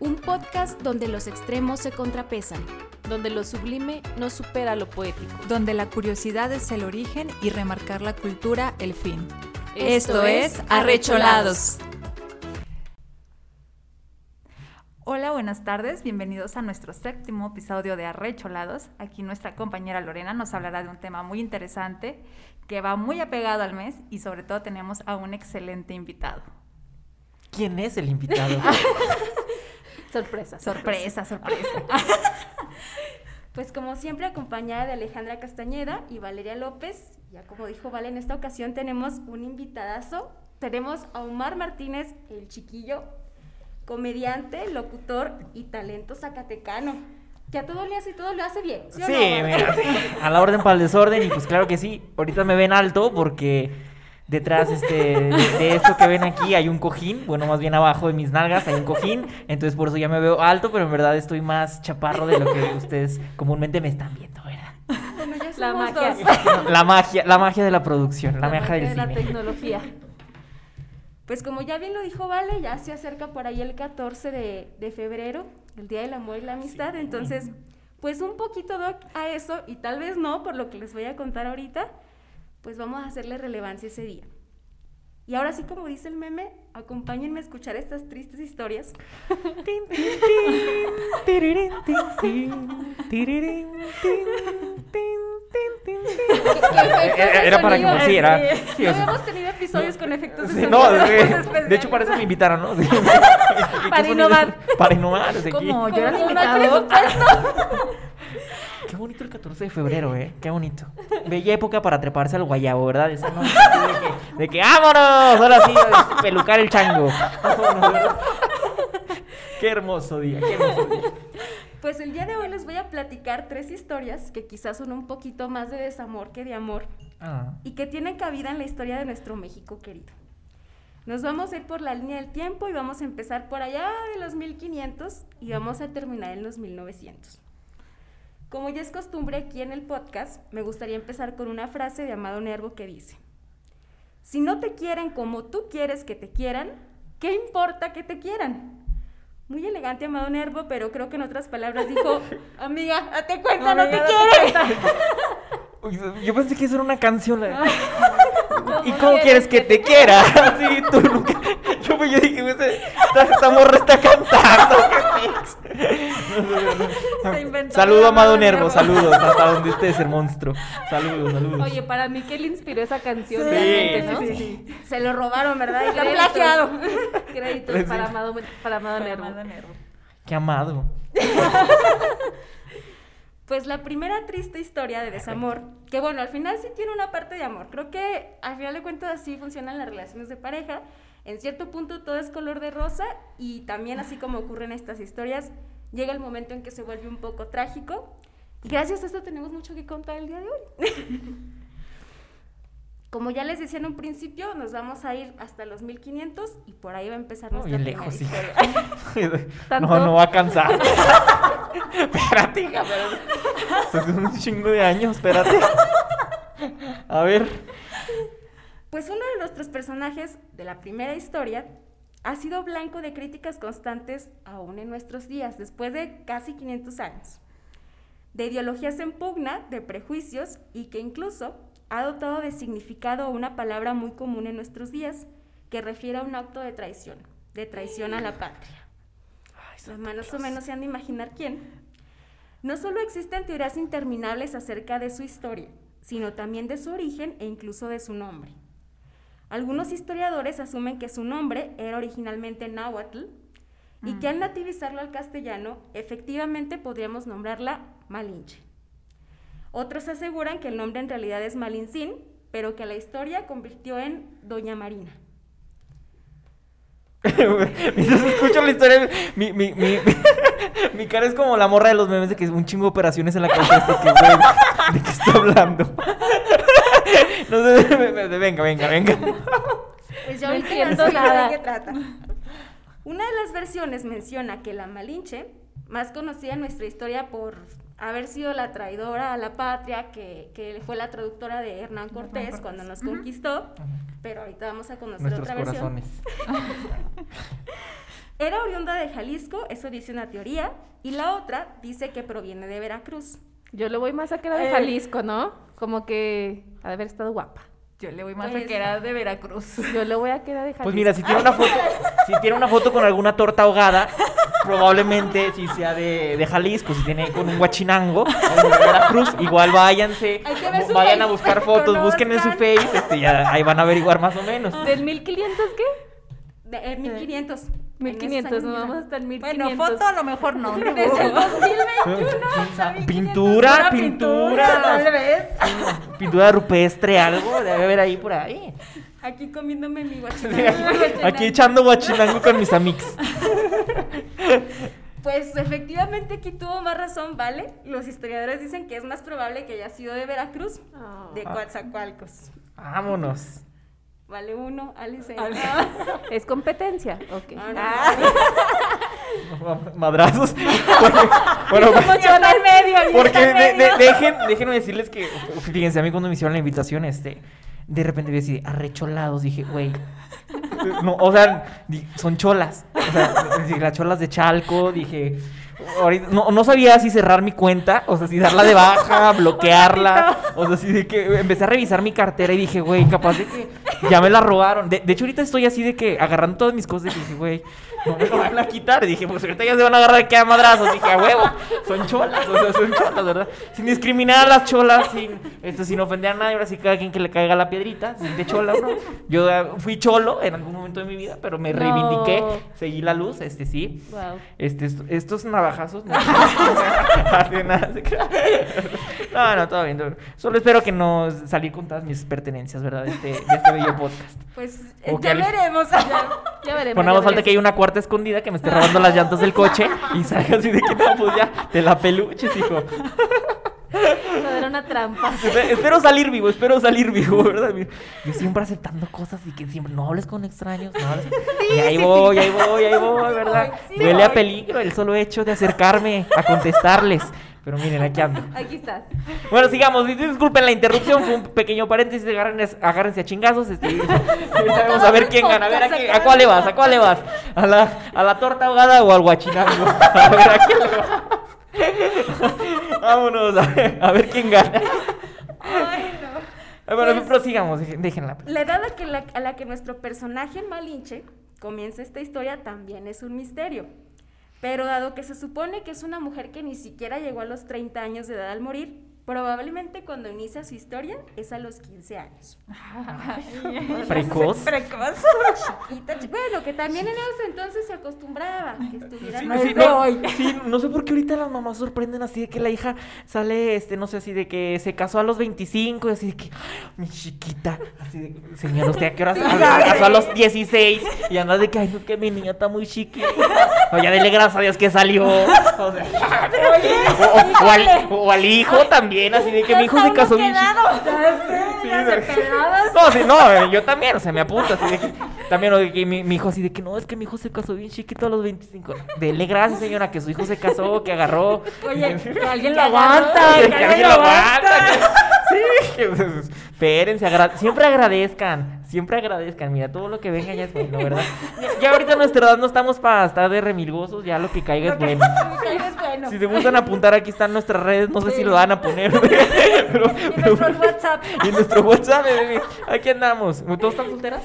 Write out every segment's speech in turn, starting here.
Un podcast donde los extremos se contrapesan. donde lo sublime no supera lo poético. donde la curiosidad es el origen y remarcar la cultura el fin. Esto es Arrecholados. Hola, buenas tardes, bienvenidos a nuestro séptimo episodio de Arrecholados. Aquí nuestra compañera Lorena nos hablará de un tema muy interesante que va muy apegado al mes y sobre todo tenemos a un excelente invitado. ¿Quién es el invitado? Sorpresa. Sorpresa, sorpresa. Pues como siempre acompañada de Alejandra Castañeda y Valeria López, ya como dijo Vale, en esta ocasión tenemos un invitadazo. Tenemos a Omar Martínez, el chiquillo, comediante, locutor y talento zacatecano. Que a todo le hace y todo lo hace bien. ¿Sí, no, mira, a la orden para el desorden y pues claro que sí. Ahorita me ven alto porque detrás este, de, de esto que ven aquí hay un cojín, bueno, más bien abajo de mis nalgas hay un cojín, entonces por eso ya me veo alto, pero en verdad estoy más chaparro de lo que ustedes comúnmente me están viendo, ¿verdad? Bueno, ya La magia. dos. La magia, la magia de la producción, la, magia magia del de la tecnología. Pues como ya bien lo dijo Vale, ya se acerca por ahí el 14 de, de febrero, el Día del Amor y la Amistad. Entonces, pues un poquito doc a eso, y tal vez no, por lo que les voy a contar ahorita, pues vamos a hacerle relevancia ese día. Y ahora sí, como dice el meme, acompáñenme a escuchar estas tristes historias. Era- para que sí, era. sí. No habíamos tenido episodios con efectos de sonido. no, de, hecho parece que me invitaron, ¿no? Para innovar. Para innovar, desde aquí. Como yo era el invitado. Bonito el 14 de febrero, ¿eh? Qué bonito. Bella época para treparse al guayabo, ¿verdad? Esa de que, de que ¡vámonos! Ahora sí, a pelucar el chango. Qué hermoso día, qué hermoso día. Pues el día de hoy les voy a platicar tres historias que quizás son un poquito más de desamor que de amor Ah, y que tienen cabida en la historia de nuestro México querido. Nos vamos a ir por la línea del tiempo y vamos a empezar por allá de los 1500 y vamos a terminar en los 1900. Como ya es costumbre aquí en el podcast, me gustaría empezar con una frase de Amado Nervo que dice, si no te quieren como tú quieres que te quieran, ¿qué importa que te quieran? Muy elegante Amado Nervo, pero creo que en otras palabras dijo, amiga, date cuenta, no te Amiga, date quieren. Yo pensé que eso era una canción. la- ¿Y ¿Cómo quieres que te quiera? Sí, tú nunca. Yo, yo dije, pues, esta, esta morra está cantando. ¿Qué Se inventó Saludo amado Amado Nervo, Nervo. saludos hasta donde estés, el monstruo. Saludos, saludos. Oye, para mí, ¿qué le inspiró esa canción Sí, realmente, sí, no? sí, sí. Se lo robaron, ¿verdad? Está Créditos. plagiado. Créditos para Amado, para Amado Nervo. Amado Nervo. Qué amado. Pues la primera triste historia de desamor, que bueno, al final sí tiene una parte de amor. Creo que al final de cuentas así funcionan las relaciones de pareja. En cierto punto todo es color de rosa y también así como ocurren estas historias, llega el momento en que se vuelve un poco trágico. Y gracias a esto tenemos mucho que contar el día de hoy. Como ya les decía en un principio, nos vamos a ir hasta los 1500 y por ahí va a empezar nuestra primera lejos, sí. No, no va a cansar. espérate, hija. Eso es un chingo de años, espérate. A ver. Pues uno de nuestros personajes de la primera historia ha sido blanco de críticas constantes aún en nuestros días, después de casi 500 años, de ideologías en pugna, de prejuicios y que incluso ha dotado de significado una palabra muy común en nuestros días que refiere a un acto de traición, de traición a la patria. Pues más o menos se han de imaginar quién. No solo existen teorías interminables acerca de su historia, sino también de su origen e incluso de su nombre. Algunos historiadores asumen que su nombre era originalmente náhuatl y que al nativizarlo al castellano, efectivamente podríamos nombrarla Malinche. Otros aseguran que el nombre en realidad es Malincín, pero que la historia convirtió en Doña Marina. Mientras escucho la historia, mi, mi, mi, mi cara es como la morra de los memes de que es un chingo de operaciones en la cabeza. De que, güey, ¿de qué está hablando? No sé, me- me- venga, venga, venga. Pues No ya ahorita entiendo de qué trata. Una de las versiones menciona que la Malinche, más conocida en nuestra historia por haber sido la traidora a la patria, que, que fue la traductora de Hernán Cortés Cortés. cuando nos conquistó, pero ahorita vamos a conocer Nuestros otra versión. corazones. Era oriunda de Jalisco, eso dice una teoría, y la otra dice que proviene de Veracruz. Yo le voy más a que era de Eh. Jalisco, ¿no? Como que ha de haber estado guapa. Yo le voy más Pues- a que era de Veracruz. Yo le voy a que era de Jalisco. Pues mira, si tiene una foto, si tiene una foto con alguna torta ahogada, probablemente si sea de, de Jalisco, si tiene con un guachinango o de Veracruz, igual váyanse, Hay que ver su vayan a buscar fotos, busquen en su face, este, ya ahí van a averiguar más o menos. ¿Del 1500 qué? De, eh, 1500. En esos 1500, años nos ya. vamos hasta el Bueno, 1500. foto a lo mejor no. Desde el dibujo. 2021. Pintura, pintura, Tal vez. pintura rupestre, algo debe haber ahí por ahí. Aquí comiéndome mi guachinango. aquí, echando guachinango con mis amigos. Pues efectivamente aquí tuvo más razón, ¿vale? Los historiadores dicen que es más probable que haya sido de Veracruz, Ah. de Coatzacoalcos. Vámonos. Vale uno, Alice. Es competencia. Ok. Ah, no. Madrazos. Porque- bueno, medio, Porque de- de- dejen, déjenme decirles que, fíjense, a mí cuando me hicieron la invitación, este, de repente vi así, arrecholados, dije, güey. No, o sea, son cholas. O sea, las cholas de Chalco, dije. Ahorita- no, no sabía si cerrar mi cuenta, o sea, si darla de baja, bloquearla. O sea, así de que empecé a revisar mi cartera y dije, güey, capaz de que ya me la robaron. De, de hecho, ahorita estoy así de que agarrando todas mis cosas y dije, güey, no me lo van a quitar. Y dije, pues ahorita ya se van a agarrar de que a madrazos. Dije, a huevo, son cholas, o sea, son cholas, ¿verdad? Sin discriminar a las cholas, sin, esto, sin ofender a nadie, ahora sí cada quien que le caiga la piedrita, sin de chola no. Yo eh, fui cholo en algún momento de mi vida, pero me No. reivindiqué, seguí la luz, este sí. Wow. Este, est- estos navajazos. No, Así, nada, se crea. No, no, todo bien. Solo espero que no salir con todas mis pertenencias, ¿verdad? De este, de este bello podcast. Pues eh, O ya veremos. Ya veremos. Pues nada ya más falta que haya una cuarta escondida que me esté robando las llantas del coche y salga así de que no, pues ya, te la peluches, hijo. No, era una trampa. Espe- Espero salir vivo, espero salir vivo, ¿verdad? Yo siempre aceptando cosas y que siempre no hables con extraños, no hables con- Y ahí voy, ahí voy, ahí voy, ¿verdad? Sí Huele a peligro el solo hecho de acercarme a contestarles. Pero miren, aquí ando. Aquí estás. Bueno, sigamos. Dis- Disculpen la interrupción, fue un pequeño paréntesis. Agárrense, agárrense a chingazos. Este, vamos a ver quién gana. A ver, ¿a, qué- a cuál le vas? ¿A cuál le vas? ¿A la, ¿A la torta ahogada o al guachinango? A ver, ¿a quién le vas? Vámonos, a ver, a ver quién gana. Ay, no. Bueno, Pues- prosigamos, déjenla. La edad a, que la, a la que nuestro personaje Malinche comienza esta historia también es un misterio. Pero dado que se supone que es una mujer que ni siquiera llegó a los 30 años de edad al morir, probablemente cuando inicia su historia es a los 15 años. Precoz. Precoz. Chiquita, chi- bueno, que también en ese entonces se acostumbraba que estuviera Sí, más sí, de no, hoy. sí, no sé por qué ahorita las mamás sorprenden así de que la hija sale, este, no sé, así de que se casó a los 25 y así de que, "Ay, mi chiquita, así de, señor, ¿usted a qué hora se se casó a los 16? Y anda de que, ay, no, que mi niña está muy chiquita. O ya dele gracias a Dios que salió. O, sea, o, o- o al, o al hijo también, así de que mi hijo se casó bien. Sí, no, sí, no, eh, yo también, o sea, me apunto así de que, también o de que mi, mi hijo así de que no, es que mi hijo se casó bien chiquito a los 25. Dele gracias, señora, que su hijo se casó, que agarró. Oye, que alguien lo aguanta, que, alguien lo aguanta. que- sí, que, pues, espérense, agra- siempre agradezcan, siempre agradezcan. Mira, todo lo que venga ya es bueno, ¿verdad? Ya, ya ahorita a nuestra edad no estamos para estar de remilgosos, ya lo que caiga es bueno. es bueno. Si se gustan apuntar, aquí están nuestras redes, no sé si lo van a poner. pero, En nuestros WhatsApp. y nuestro WhatsApp, bebé. Aquí andamos. ¿Todos están solteras?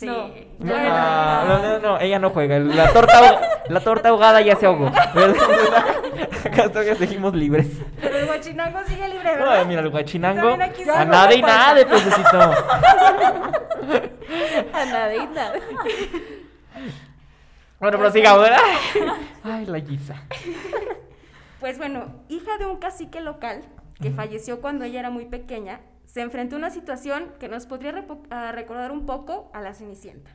Sí. No. No, Bueno. ah, no, no, no, ella no juega. La torta, la torta ahogada ya se ahogó. Acá todavía seguimos libres. Pero el guachinango sigue libre, No, mira, el guachinango. A nada y nada pececito. A nada y nada. Bueno, pero sigamos, ¿verdad? Ay, la guisa. Pues bueno, hija de un cacique local que falleció cuando ella era muy pequeña, se enfrentó a una situación que nos podría recordar un poco a la Cenicienta.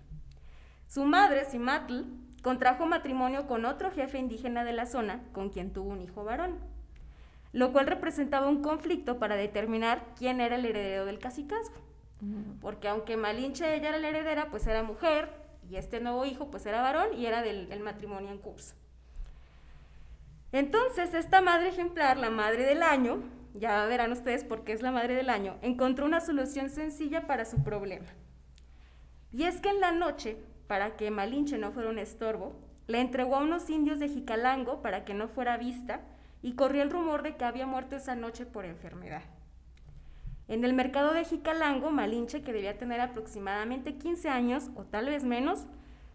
Su madre, Simatl, contrajo matrimonio con otro jefe indígena de la zona con quien tuvo un hijo varón, lo cual representaba un conflicto para determinar quién era el heredero del cacicazgo. Porque aunque Malinche ella era la heredera, pues era mujer, y este nuevo hijo pues era varón y era del el matrimonio en curso. Entonces, esta madre ejemplar, la madre del año, ya verán ustedes por qué es la madre del año, encontró una solución sencilla para su problema. Y es que en la noche, para que Malinche no fuera un estorbo, la entregó a unos indios de Jicalango para que no fuera vista y corrió el rumor de que había muerto esa noche por enfermedad. En el mercado de Jicalango, Malinche, que debía tener aproximadamente 15 años o tal vez menos,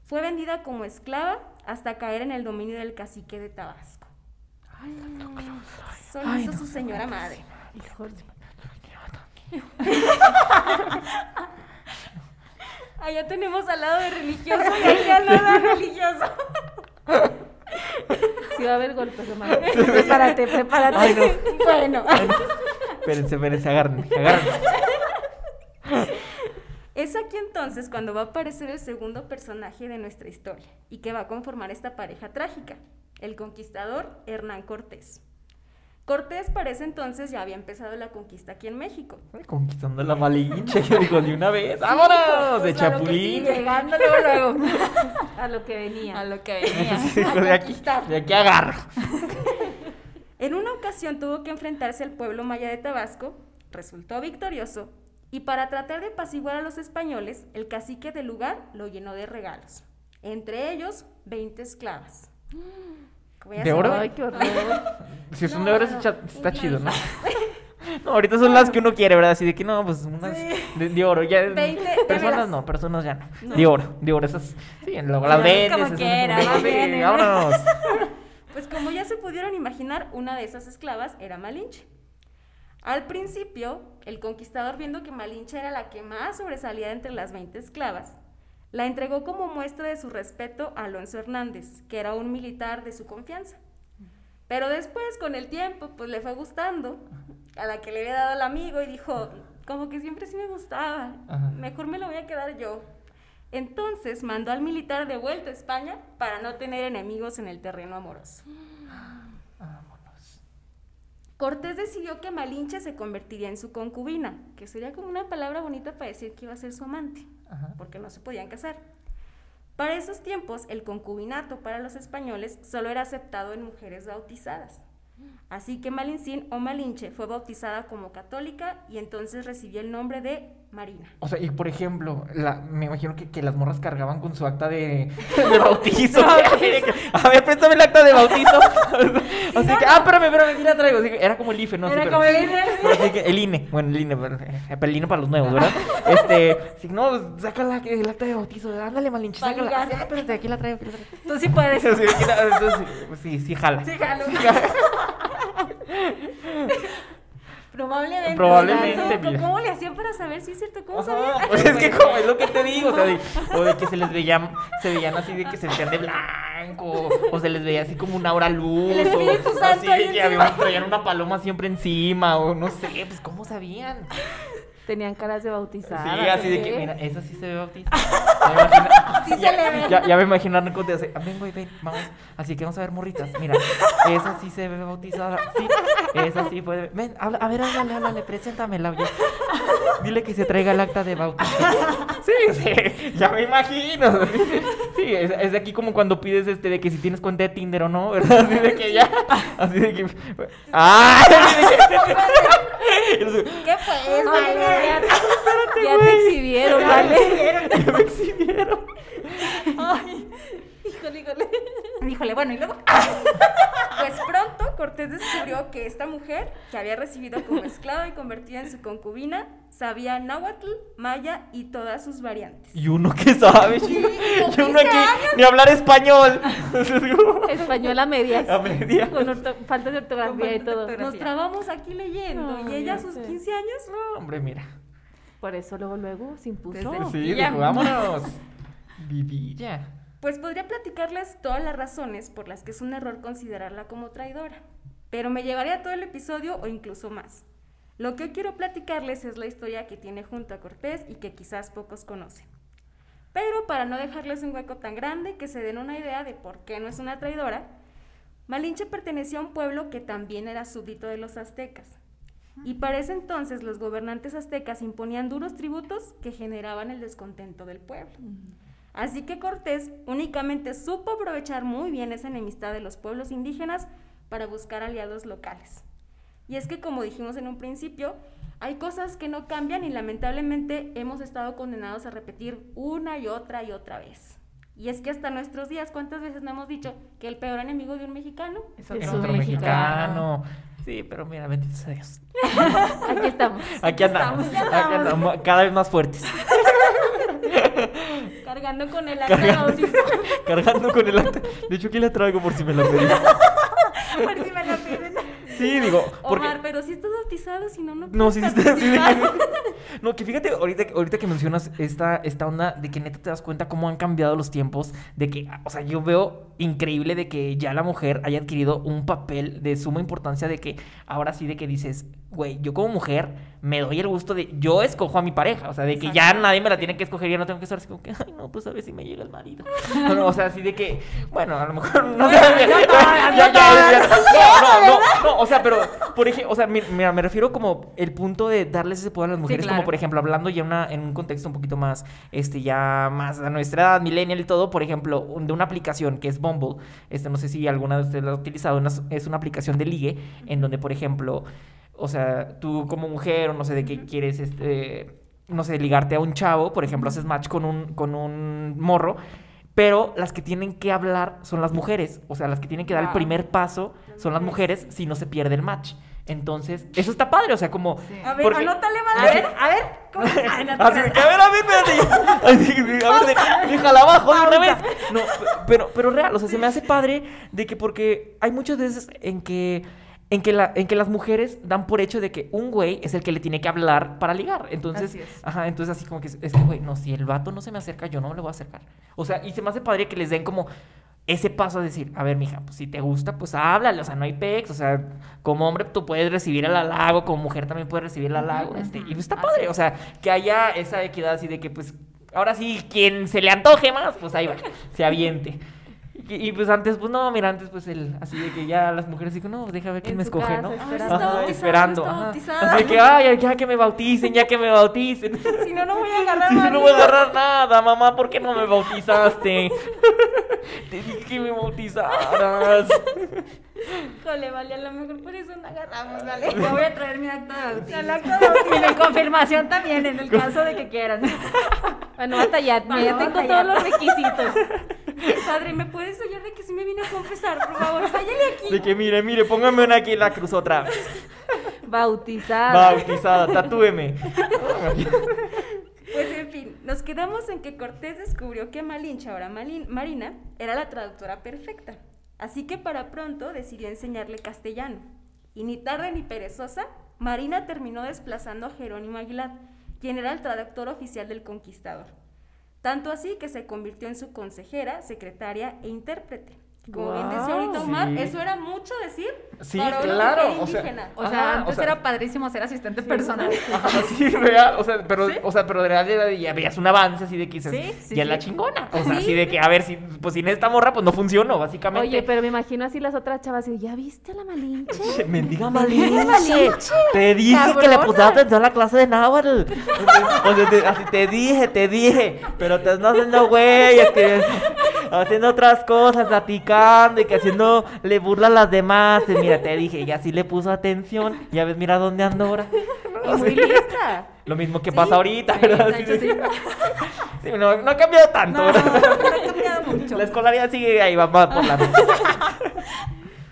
fue vendida como esclava hasta caer en el dominio del cacique de Tabasco. Solo Ay, hizo no. su señora madre. Híjole. Allá tenemos al lado de religioso y aquí al lado de religioso. Sí va a haber golpes, hermano. Prepárate, prepárate. Ay, no. Bueno, Espérense, espérense, agárrenme, agárrenme. es aquí entonces cuando va a aparecer el segundo personaje de nuestra historia y que va a conformar esta pareja trágica, el conquistador Hernán Cortés. Cortés para ese entonces ya había empezado la conquista aquí en México. Ay, Conquistando la malinche, digo de una vez. ¡Vámonos! de Pues lo que chapulín. sí, llegando luego, luego. A lo que venía. A lo que venía. Sí, a de aquí, de aquí agarro. En una ocasión tuvo que enfrentarse al pueblo maya de Tabasco, resultó victorioso y para tratar de apaciguar a los españoles, el cacique del lugar lo llenó de regalos, entre ellos 20 esclavas. ¿De oro? Ay, qué horror. Si son de oro, no, está, no, está un chido, ¿no? No, ahorita son las que uno quiere, ¿verdad? Así de que no, pues unas de, de oro. Ya, 20, personas no, personas ya no. De oro, de oro. Esas, sí, luego las Sí, vendes. como esas quiera, vámonos. Pues como ya se pudieron imaginar, una de esas esclavas era Malinche. Al principio, el conquistador, viendo que Malinche era la que más sobresalía entre las 20 esclavas, la entregó como muestra de su respeto a Alonso Hernández, que era un militar de su confianza. Pero después, con el tiempo, pues le fue gustando a la que le había dado el amigo y dijo, como que siempre sí me gustaba, mejor me lo voy a quedar yo. Entonces mandó al militar de vuelta a España para no tener enemigos en el terreno amoroso. Cortés decidió que Malinche se convertiría en su concubina, que sería como una palabra bonita para decir que iba a ser su amante, Ajá. porque no se podían casar. Para esos tiempos, el concubinato para los españoles solo era aceptado en mujeres bautizadas. Así que Malincín o Malinche fue bautizada como católica y entonces recibió el nombre de Marina. O sea, y por ejemplo, la, me imagino que, que las morras cargaban con su acta de, de bautizo. Así a ver, préstame el acta de bautizo. Así que, ah, espérame, espérame, aquí la traigo. Así que era como el IFE, ¿no? Así, Era pero- como el INE. pero así que el INE, bueno, el INE, pero, eh, el INE para los nuevos, ¿verdad? Este, sí, no, saca la, el acta de bautizo. Ándale, malinche, sácala. Ah, espérate, aquí la traigo, aquí la traigo. Tú sí puedes. Sí, aquí la- entonces, sí, sí, jala. Sí, jalo. Probablemente. Probablemente, ¿Cómo, mira. ¿Cómo le hacían para saber si es cierto? ¿Cómo sabían? Pues es que como es lo que te digo, o sea, de, o de que se les veían, se veían así de que se vestían de blanco, o se les veía así como una hora luz, El o Santo así de que había, traían una paloma siempre encima, o no sé, pues cómo sabían. Tenían caras de bautizadas. Sí, así de ¿o que, qué? mira, esa sí se ve bautista. Ya me imagino- Sí se le ve. Ya, ya me imaginaron cómo te hace, ven, güey, ven, vamos. Así que vamos a ver morritas. Mira, esa sí se ve bautizada. Sí, esa sí puede. Ven, habla, a ver, háblale, háblale, preséntamela. oye. Dile que se traiga el acta de bautizo. Sí, sí, ya me imagino. Sí, es, es de aquí como cuando pides este de que si tienes cuenta de Tinder o no, ¿verdad? Así de que ya. Así de que. ¡Ay! ¿Qué fue? Ay, vale? Ya, ya te exhibieron, ¿vale? Ya me exhibieron. Híjole, híjole. Híjole, bueno, y luego. Pues pronto Cortés descubrió que esta mujer, que había recibido como esclava y convertida en su concubina, sabía náhuatl, maya y todas sus variantes. Y uno que sabe, con y uno 15 que ni hablar español. Española medias. A media. Con orto- falta de ortografía y todo. Nos trabamos aquí leyendo No, y ella a sus sé. 15 años. No, hombre, mira. Por eso luego, luego se impuso. Desde- Sí, dijo, vámonos. Vivilla. Pues podría platicarles todas las razones por las que es un error considerarla como traidora, pero me llevaría todo el episodio o incluso más. Lo que quiero platicarles es la historia que tiene junto a Cortés y que quizás pocos conocen. Pero para no dejarles un hueco tan grande que se den una idea de por qué no es una traidora, Malinche pertenecía a un pueblo que también era súbdito de los aztecas. Y para ese entonces los gobernantes aztecas imponían duros tributos que generaban el descontento del pueblo. Así que Cortés únicamente supo aprovechar muy bien esa enemistad de los pueblos indígenas para buscar aliados locales. Y es que, como dijimos en un principio, hay cosas que no cambian y lamentablemente hemos estado condenados a repetir una y otra y otra vez. Y es que hasta nuestros días, ¿cuántas veces no hemos dicho que el peor enemigo de un mexicano Es otro mexicano. mexicano. Sí, pero mira, bendito sea Dios. Aquí estamos. Aquí andamos. Aquí andamos, cada vez más fuertes. cargando con el acta? Cargando con el acta. De hecho, aquí la traigo por si me la pedí. Por si me lo piden. Sí, digo, porque... Omar, pero si estás bautizado, si no, no No, sí, puedes sí, No, que fíjate, ahorita, ahorita que mencionas esta, esta onda de que neta te das cuenta cómo han cambiado los tiempos, de que, o sea, yo veo increíble de que ya la mujer haya adquirido un papel de suma importancia de que ahora sí de que dices, güey, yo como mujer me doy el gusto de, yo escojo a mi pareja, o sea, de que ya nadie me la tiene que escoger, ya no tengo que estar así como que, ay, no, pues a ver si me llega el marido. No, no, o sea, así de que, bueno, a lo mejor no sé. No, no, no, no, o sea, pero, por ejemplo, o sea, mi- mira, me refiero como el punto de darles ese poder a las mujeres, claro. como por ejemplo, hablando ya una, en un contexto un poquito más, este, ya más a nuestra edad, millennial y todo, por ejemplo, de una aplicación que es Bumble, este, no sé si alguna de ustedes la ha utilizado, una- es una aplicación de ligue, en donde, por ejemplo, o sea, tú como mujer, o no sé de qué quieres, este, no sé, ligarte a un chavo, por ejemplo, haces match con un, con un morro, pero las que tienen que hablar son las mujeres, o sea, las que tienen que dar el primer paso son las mujeres si no se pierde el match. Entonces, eso está padre, o sea, como... A ver, porque- anótale, A ver, a ver. ¿cómo? Ay, no, Así que, a ver, a ver, espérate. A ver, déjala abajo de una vez. No, pero, pero real, o sea, se me hace padre de que porque hay muchas veces en que, en que, la, en que las mujeres dan por hecho de que un güey es el que le tiene que hablar para ligar. Entonces, Así es. ajá, entonces así como que es es que, güey, no, si el vato no se me acerca, yo no me le voy a acercar. O sea, y se me hace padre que les den como ese paso a decir, a ver, mija, pues si te gusta, pues háblale, o sea, no hay pex, o sea, como hombre tú puedes recibir el halago, como mujer también puedes recibir el halago, este, y está Así padre, o sea, que haya esa equidad así de que, pues, ahora sí, quien se le antoje más, pues ahí va, se aviente. Y, y, pues antes, pues no, mira, antes pues el, así de que ya las mujeres digo, no, deja ver quién me escoge, casa, ¿no? esperando. Está Ajá, esperando. está ajá. Así que, ay, ya que me bauticen, ya que me bauticen. Si no, no voy a agarrar Sí, no marido. voy a agarrar nada, mamá, ¿por qué no me bautizaste? Te dije que me bautizaras. Híjole, vale, a lo mejor por eso no agarramos, vale. Yo voy a traer mi acta de bautismo. Y mi confirmación también, en el caso de que quieran. Bueno, batallar, Para ya tengo batallar. todos los requisitos. Padre, ¿me puedes hallar de que sí me vine a confesar? Por favor, sállale aquí. De que mire, mire, póngame una aquí en la cruz otra vez. Bautizada. Bautizada, tatúeme. Pues en fin, nos quedamos en que Cortés descubrió que Malinche, ahora Marina, era la traductora perfecta. Así que para pronto decidió enseñarle castellano. Y ni tarde ni perezosa, Marina terminó desplazando a Jerónimo Aguilar, quien era el traductor oficial del conquistador. Tanto así que se convirtió en su consejera, secretaria e intérprete. Como bien decía ahorita Guau. Omar, Sí. eso era mucho decir Sí, para una claro, o sea, indígena. O sea, Ajá, antes o sea- era padrísimo ser asistente personal. Ajá, sí, real, o sea, pero, o sea, pero de real era de- ya veías un avance así de que dices, Sí, sí, ya es la chingona. O sea, Sí. así de que, a ver, si, pues sin esta morra, pues no funcionó, básicamente. Oye, pero me imagino así las otras chavas y ¿ya viste a la Malinche? Mendiga Malinche. Malinche. Te dije que le pusieras atención a la clase de náhuatl. O sea, te, así te dije, te dije. Pero te estás haciendo güey, es que haciendo otras cosas, platicando y que haciéndole burla a las demás. Y mira, te dije, y así le puso atención. Ya ves, mira dónde ando ahora. Y muy lista. Lo mismo que pasa ahorita, sí, ¿verdad? sí. Sí, no, no ha cambiado tanto, No, no, no ha cambiado mucho. La escolaridad sigue ahí, va, va por la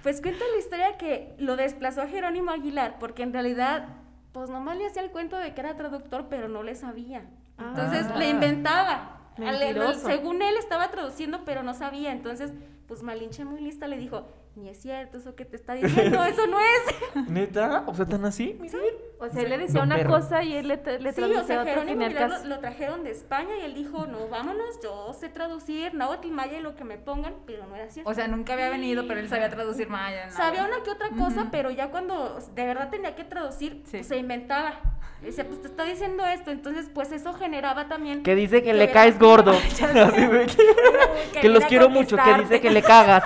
Pues cuenta la historia que lo desplazó a Jerónimo Aguilar, porque en realidad, pues nomás le hacía el cuento de que era traductor, pero no le sabía. Entonces Ah. le inventaba. Al- según él estaba traduciendo, pero no sabía. Entonces, pues Malinche muy lista le dijo, ni es cierto eso que te está diciendo, eso no es. ¿Neta? O sea, tan así. Mira. O sea, él le decía Don una perro. cosa y él le, le Sí, traducía o sea, otra Jerónimo lo, lo trajeron de España y él dijo, no, vámonos, yo sé traducir náhuatl, maya y lo que me pongan, pero no era cierto. O sea, nunca había venido, pero él sabía traducir maya. nada. Sabía una que otra cosa, Ujú. pero ya cuando de verdad tenía que traducir, Sí. pues, se inventaba. Decía, pues te está diciendo esto, entonces pues eso generaba también... Que dice que Que le caes gordo. Que- que los quiero mucho, que dice que le cagas.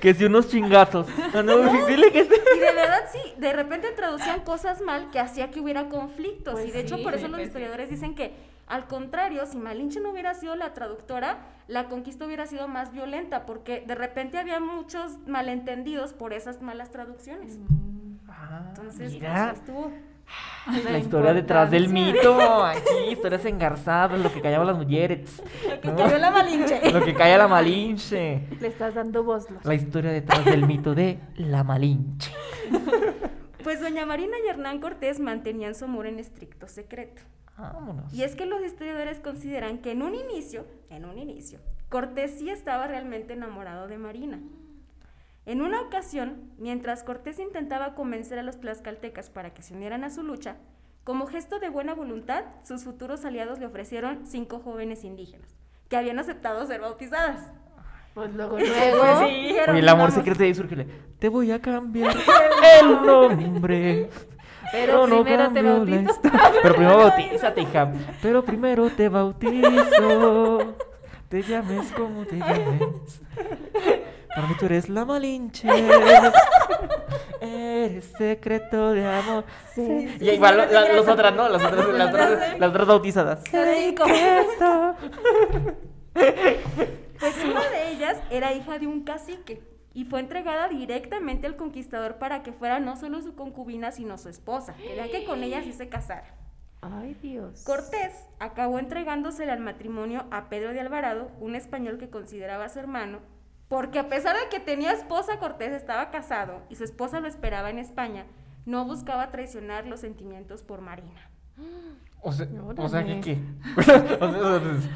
que si unos chingazos. No, no, dile que Y de verdad sí, de repente traducían cosas mal que hacía que hubiera conflictos. Pues y de hecho por eso los pues historiadores dicen que, al contrario, si Malinche no hubiera sido la traductora, la conquista hubiera sido más violenta, porque de repente había muchos malentendidos por esas malas traducciones. Ah, Entonces, mira. pues, estuvo... La historia detrás del mito. Aquí, historias engarzadas, lo que callaban las mujeres. Que ¿no? cayó la malinche. Lo que calla la Malinche. Le estás dando voz. La historia detrás del mito de la Malinche. Pues doña Marina y Hernán Cortés mantenían su amor en estricto secreto. Vámonos. Y es que los historiadores consideran que en un inicio, en un inicio, Cortés sí estaba realmente enamorado de Marina. En una ocasión, mientras Cortés intentaba convencer a los tlaxcaltecas para que se unieran a su lucha, como gesto de buena voluntad, sus futuros aliados le ofrecieron cinco jóvenes indígenas, que habían aceptado ser bautizadas. Pues luego, Pues luego. sí, dijeron, Oye, el amor "Vamos". secreto de ahí surge. Te voy a cambiar el nombre. Pero no primero te cambio la bautizo. Pero primero bautízate, hija. Pero primero te bautizo. Te llames como te llames. Para mí tú eres la Malinche. Eres secreto de amor. Sí. Y igual la- las otras, ¿no? Las otras, las otras, las otras bautizadas. Secreto. Pues una de ellas era hija de un cacique y fue entregada directamente al conquistador para que fuera no solo su concubina, sino su esposa. Quería que con ella sí se casara. Ay, Dios. Cortés acabó entregándosele al matrimonio a Pedro de Alvarado, un español que consideraba su hermano, porque a pesar de que tenía esposa, Cortés estaba casado y su esposa lo esperaba en España, no buscaba traicionar los sentimientos por Marina. O sea, o qué.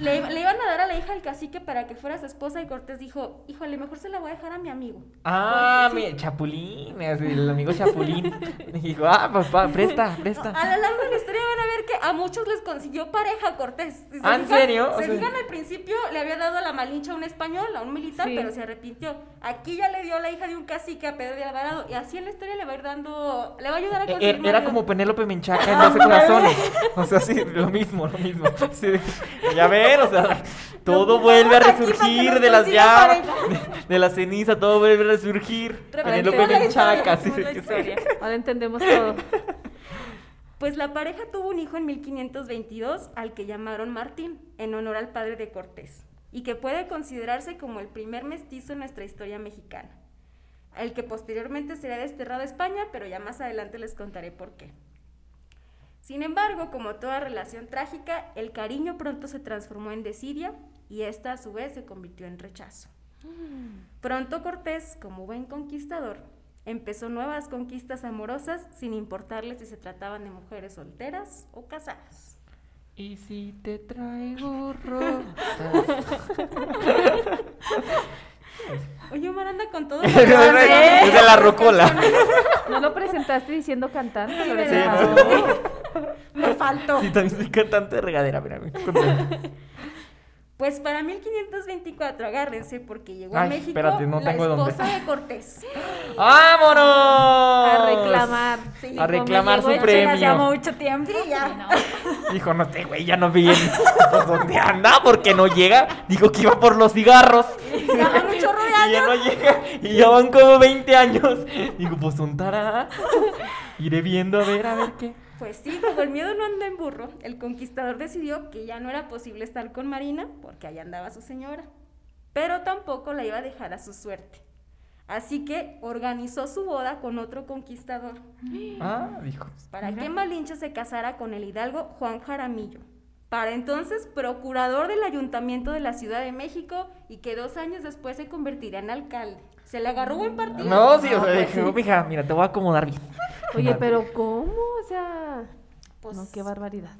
Le, le iban a dar a la hija del cacique para que fuera su esposa y Cortés dijo, híjole, mejor se la voy a dejar a mi amigo. Ah, mi Chapulín, el amigo Chapulín. Dijo, ah, papá, presta, presta. A lo largo de la historia van a a muchos les consiguió pareja Cortés. Se ¿Ah, en serio? O Se sea- fijan al principio, le había dado a la malincha a un español, a un militar, Sí. pero se arrepintió. Aquí ya le dio a la hija de un cacique a Pedro de Alvarado. Y así en la historia le va a ir dando, le va a ayudar a E- conseguir e- Era marido. como Penélope Menchaca en 12 corazones. O sea, sí, lo mismo, lo mismo. Sí, ya ven, o sea, todo vuelve a resurgir de las llamas, de, de la ceniza, todo vuelve a resurgir. Penélope Menchaca, sí. Ahora entendemos todo. Pues la pareja tuvo un hijo en 1522 al que llamaron Martín, en honor al padre de Cortés, y que puede considerarse como el primer mestizo en nuestra historia mexicana, el que posteriormente será desterrado a España, pero ya más adelante les contaré por qué. Sin embargo, como toda relación trágica, el cariño pronto se transformó en desidia y esta a su vez se convirtió en rechazo. Pronto Cortés, como buen conquistador, empezó nuevas conquistas amorosas sin importarle si se trataban de mujeres solteras o casadas. Y si te traigo rosas. Oye, Omar anda con todo. Es de la rocola. ¿No lo presentaste diciendo cantante? Me faltó. Sí, también soy cantante de regadera, mira. mira. Pues para 1524, agárrense, porque llegó a México espérate, no la tengo dónde. esposa de Cortés. ¡Vámonos! A reclamar. Sí, A reclamar su premio. Llamó mucho tiempo. Sí, ya. no. Dijo, no te, güey, ya no vi en- pues, dónde anda, porque no llega. Dijo que iba por los cigarros. Llevan un chorro de Y ya años. no llega. Y ya van como 20 años. Digo, pues un tará. Iré viendo a ver, a ver qué. Pues sí, como el miedo no anda en burro, el conquistador decidió que ya no era posible estar con Marina porque allá andaba su señora, pero tampoco la iba a dejar a su suerte. Así que organizó su boda con otro conquistador Ah, dijo. para que Malinche se casara con el hidalgo Juan Jaramillo, para entonces procurador del ayuntamiento de la Ciudad de México y que dos años después se convertiría en alcalde. Se le agarró buen partido. No, sí, o sea, pues dije, "Oh, mija, mira, te voy a acomodar bien. Oye, pero ¿cómo? O sea. Pues- no, qué barbaridad.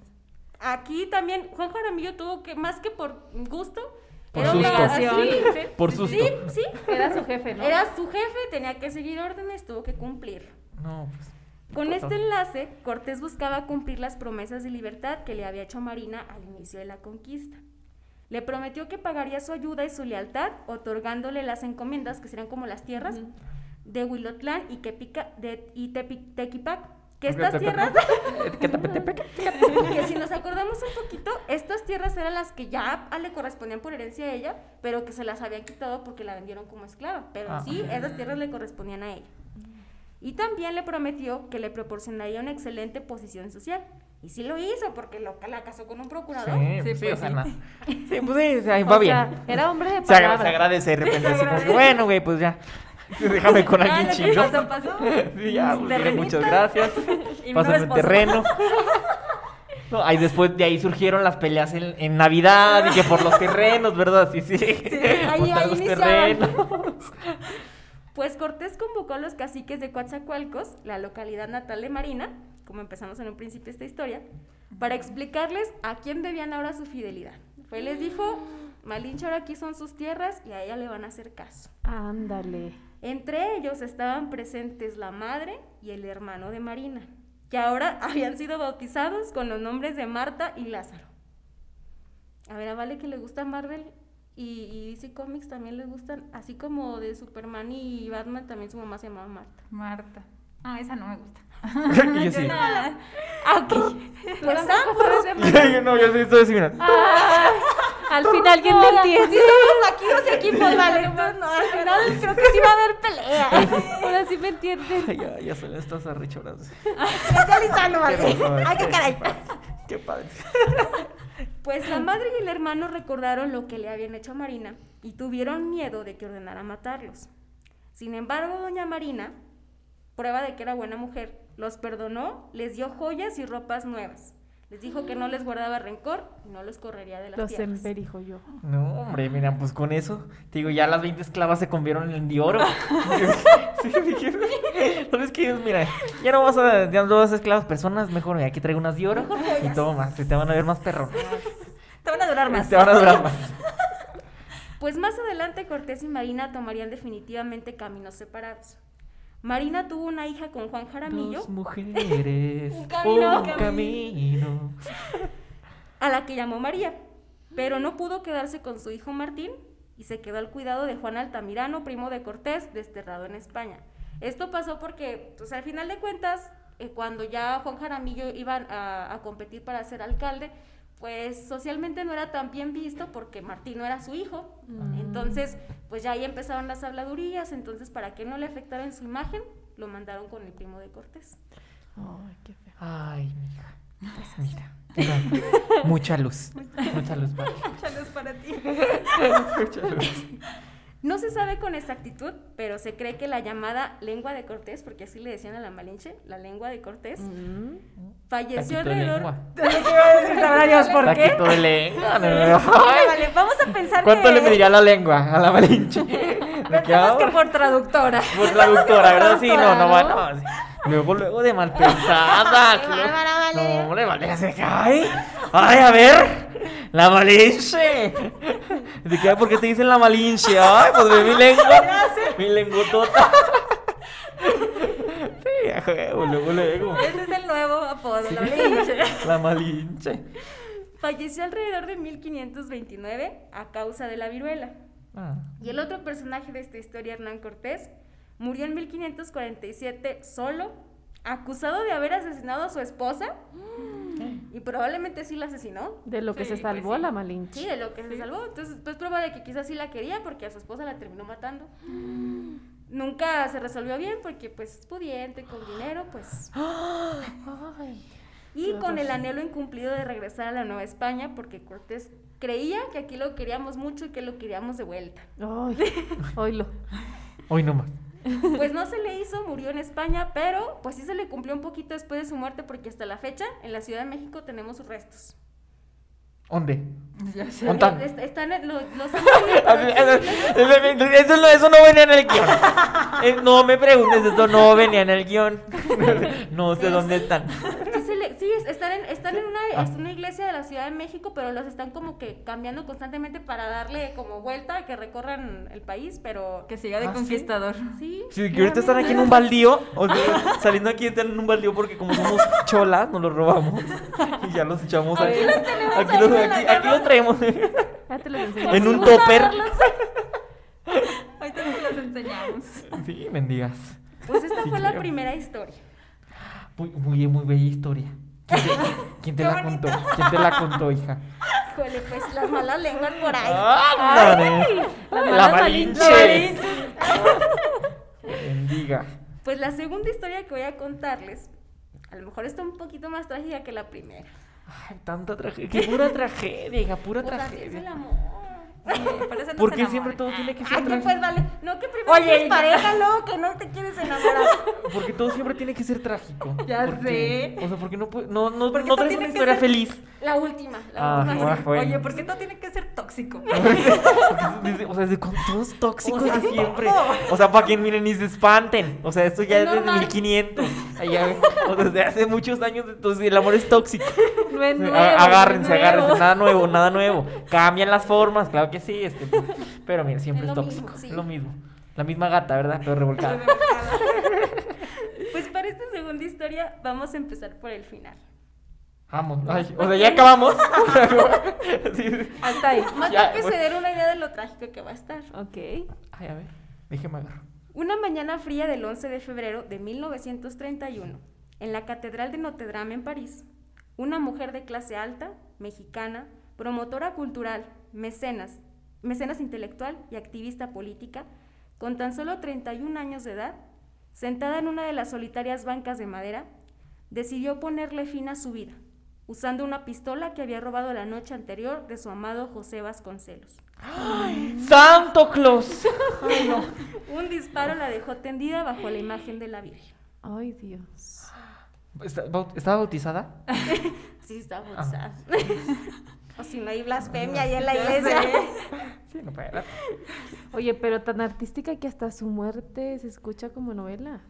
Aquí también Juan Jaramillo tuvo que, más que por gusto, Por era susto. obligación. Sí, Por susto. Sí, sí. Era su jefe, ¿no? Era su jefe, tenía que seguir órdenes, tuvo que cumplir. No, pues. Con este enlace, Cortés buscaba cumplir las promesas de libertad que le había hecho Marina al inicio de la conquista. Le prometió que pagaría su ayuda y su lealtad, otorgándole las encomiendas, que serían como las tierras, de Huilotlán y, Quepica, de, y Tepi- Tequipac. Que estas tierras, que si nos acordamos un poquito, estas tierras eran las que ya le correspondían por herencia a ella, pero que se las habían quitado porque la vendieron como esclava. Pero Ah. sí, esas tierras le correspondían a ella. Y también le prometió que le proporcionaría una excelente posición social. Y sí lo hizo, porque lo, la casó con un procurador. Sí, Sí, sí, pues o sea, sí. na- Sí, pues sí, O va sea, bien. era hombre de palabra. se agradece de repente. así como que, bueno, güey, pues ya. Déjame con Ya, alguien chido. pasó, pasó. Sí, ya, pues, muchas gracias. Y Pásame el terreno. No, ahí después de ahí surgieron las peleas en, en Navidad y que por los terrenos, ¿verdad? Sí, sí. ahí- Montar ahí los terrenos. Pues Cortés convocó a los caciques de Coatzacoalcos, la localidad natal de Marina, como empezamos en un principio esta historia, para explicarles a quién debían ahora su fidelidad. Fue les dijo, Malinche ahora aquí son sus tierras y a ella le van a hacer caso. Ándale. Entre ellos estaban presentes la madre y el hermano de Marina, que ahora habían sido bautizados con los nombres de Marta y Lázaro. A ver, a Vale que le gusta Marvel y, y DC Comics también les gustan, así como de Superman y Batman también su mamá se llamaba Marta. Marta. Ah, esa no me gusta. Y yo sí. Pues ambos. Yo no, yo sí estoy así, mira. Ah, al fin alguien me entiende. Estamos aquí dos equipos, vale. Entonces, no, al final creo que sí va a haber pelea. Ahora sí me entienden. Ay, ya, ya son estas arrechoras. Ya listando, vale. Ay, qué caray. Qué padre. Pues la madre y el hermano recordaron lo que le habían hecho a Marina y tuvieron miedo de que ordenara matarlos. Sin embargo, doña Marina, prueba de que era buena mujer, los perdonó, les dio joyas y ropas nuevas. Les dijo que no les guardaba rencor y no los correría de las Los tierras. emperijo yo. No, hombre, mira, pues con eso, te digo, ya las 20 esclavas se convieron en de oro. sí, ¿sabes qué? Mira, ya no vas a, ya no vas a esclavas personas, mejor mira, aquí traigo unas de oro y toma, te, te van a ver más perro. Te van a durar más. Te van a durar más. Pues más adelante Cortés y Marina tomarían definitivamente caminos separados. Marina tuvo una hija con Juan Jaramillo, Dos mujeres, Un un camino. camino. a la que llamó María, pero no pudo quedarse con su hijo Martín y se quedó al cuidado de Juan Altamirano, primo de Cortés, desterrado en España. Esto pasó porque, pues al final de cuentas, eh, cuando ya Juan Jaramillo iba a, a competir para ser alcalde, pues socialmente no era tan bien visto porque Martín no era su hijo. Entonces, pues ya ahí empezaron las habladurías, entonces para que no le afectara en su imagen, lo mandaron con el primo de Cortés. Ay, qué feo. Ay, mija. Mira, mira, mucha luz. Mucha luz para ti. Échalos para ti. No se sabe con exactitud, pero se cree que la llamada lengua de Cortés, porque así le decían a la Malinche, la lengua de Cortés, Mm. falleció Taquito de alrededor. lengua. Sabrá Dios por qué. Taquito de lengua. no. Vale, vale, vamos a pensar ¿Cuánto que... le mediría la lengua a la Malinche? ¿De qué Pensamos que por traductora. Por traductora, ¿verdad? Sí, no, no, va, no. sí. Luego, luego de mal pensada. No, hombre, vale, se cae. Ay, a ver. La Malinche. ¿De qué? ¿Por qué te dicen la Malinche? Ay, pues ve mi lengua. Mi lengotota. Sí, luego, luego. Ese es el nuevo apodo, la Malinche. La Malinche. Falleció alrededor de 1529 a causa de la viruela. Ah. Y el otro personaje de esta historia, Hernán Cortés, murió en 1547 solo, acusado de haber asesinado a su esposa. Y probablemente sí la asesinó. De lo que Sí, se pues salvó sí. la Malinche. Sí, de lo que se salvó. Entonces, pues prueba de que quizás sí la quería porque a su esposa la terminó matando. Nunca se resolvió bien porque pues es pudiente, con dinero, pues... Y Qué con el anhelo incumplido de regresar a la Nueva España porque Cortés creía que aquí lo queríamos mucho y que lo queríamos de vuelta. Ay, oílo. Hoy no más. Pues no se le hizo, murió en España, pero pues sí se le cumplió un poquito después de su muerte porque hasta la fecha en la Ciudad de México tenemos sus restos. ¿Dónde? ¿Dónde están? Est- Están en los... los Eso no, eso no venía en el guion. Eh, No me preguntes, esto no venía en el guion. No sé dónde están. Sí, se le- sí, es- están, en, están en una, Ah. es una iglesia de la Ciudad de México, pero los están como que cambiando constantemente para darle como vuelta, que recorran el país, pero... Que siga de ¿Ah, conquistador. Sí. Sí, que ahorita están aquí en un baldío. Saliendo aquí están en un baldío porque como somos cholas, nos los robamos. Y ya los echamos aquí. Aquí los, aquí, aquí los traemos. Ya te los enseño. En un topper. Ahorita nos los enseñamos. Sí, mendigas. Pues esta Sí, fue la primera historia. Muy, muy, muy bella historia. ¿Quién te, quién te la contó? ¿Quién te la contó, hija? Híjole, pues las malas lenguas por ahí. ¡Ándale! las La Malinche. Mendiga. Pues la segunda historia que voy a contarles, a lo mejor está un poquito más trágica que la primera. Ay, tanta tragedia. Qué pura tragedia, hija, pura Pues así es el tragedia. amor. Por eso no ¿Por se qué siempre todo tiene que ser Ay, que trágico? pues vale. No, que primero Oye, es pareja, no, que no te quieres enamorar. Porque todo siempre tiene que ser trágico. Ya ¿Por sé. O sea, porque no puede, no, no, ¿Por qué no traes una historia feliz. La última, la Ah, última. bueno, sí. bueno. Oye, ¿por qué todo tiene que ser tóxico? O sea, desde con todos tóxicos O sea, de siempre. no. O sea, para que miren ni se espanten. O sea, esto ya Es es desde normal. 1500. Allá, o desde hace muchos años, entonces el amor es tóxico. No es nuevo, agárrense, es agárrense. nuevo. Nada nuevo, nada nuevo. Cambian las formas, claro que sí. Este, pero mira, siempre Es es, lo tóxico. mismo, sí. Es lo mismo. La misma gata, ¿verdad? Pero revolcada. Pues para esta segunda historia vamos a empezar por el final. Vamos. Ay, o sea, ya acabamos. Sí. Hasta ahí. Más Ya, que se bueno. den una idea de lo trágico que va a estar. Ok. Ay, a ver. Déjeme agarrar. Una mañana fría del 11 de febrero de 1931, en la Catedral de Notre Dame en París, una mujer de clase alta, mexicana, promotora cultural, mecenas, mecenas intelectual y activista política, con tan solo 31 años de edad, sentada en una de las solitarias bancas de madera, decidió ponerle fin a su vida, usando una pistola que había robado la noche anterior de su amado José Vasconcelos. ¡Santo Claus! Un disparo la dejó tendida bajo la imagen de la Virgen. Ay, Dios. ¿Está- baut- ¿Estaba bautizada? Sí, está Ah. o si no hay blasfemia ahí en la iglesia. Sí, no puede. Oye, pero tan artística que hasta su muerte se escucha como novela.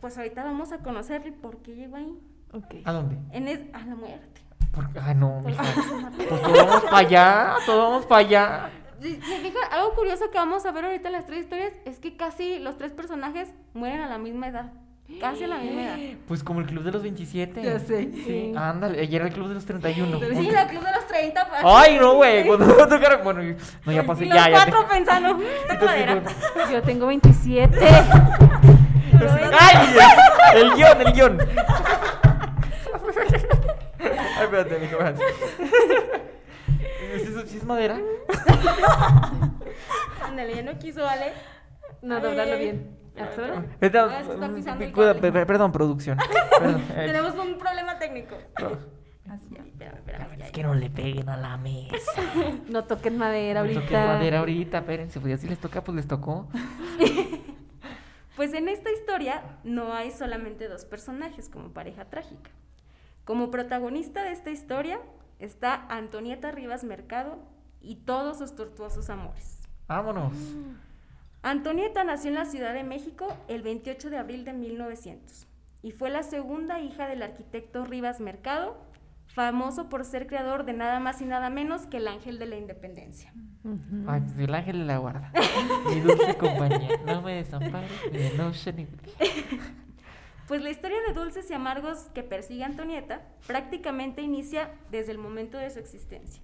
Pues ahorita vamos a conocer el por qué llegó ahí. ¿A dónde? En es a la muerte. Porque, ay, no, mija. Pues todos vamos para allá, todos vamos para allá. Si se fijan, algo curioso que vamos a ver ahorita en las tres historias es que casi los tres personajes mueren a la misma edad. Casi a la misma edad. Pues como el club de los 27. Ya sé. Sí, ándale, ayer era el club de los 31. Sí, la club de los 30. pues, Ay, no, güey. Cuando me tocaron. Bueno, no, ya pasé, y los ya, ya. te- cuatro pensando, "Mm, toco Entonces, madera". pues, Yo tengo 27. ¡Ay! El guion, el guion. Ay, espérate, mijo, espérate. ¿Es eso- ¿Sí es madera? Ándale, ya no quiso, ¿vale? No, doblarlo bien. Ah, está pe- perdón, producción. Perdón, eh, Tenemos un problema técnico. Así ya, Es que no le peguen a la mesa. No toquen madera No ahorita. toquen madera ahorita, espérense. Pues ya si les toca, pues les tocó. Pues en esta historia no hay solamente dos personajes como pareja trágica. Como protagonista de esta historia está Antonieta Rivas Mercado y todos sus tortuosos amores. Vámonos. Antonieta nació en la Ciudad de México el 28 de abril de 1900 y fue la segunda hija del arquitecto Rivas Mercado, famoso por ser creador de nada más y nada menos que el Ángel de la Independencia. Ay, pues el ángel de la guarda. Mi dulce compañía. No me desampares ni de noche ni Pues la historia de dulces y amargos que persigue Antonieta prácticamente inicia desde el momento de su existencia.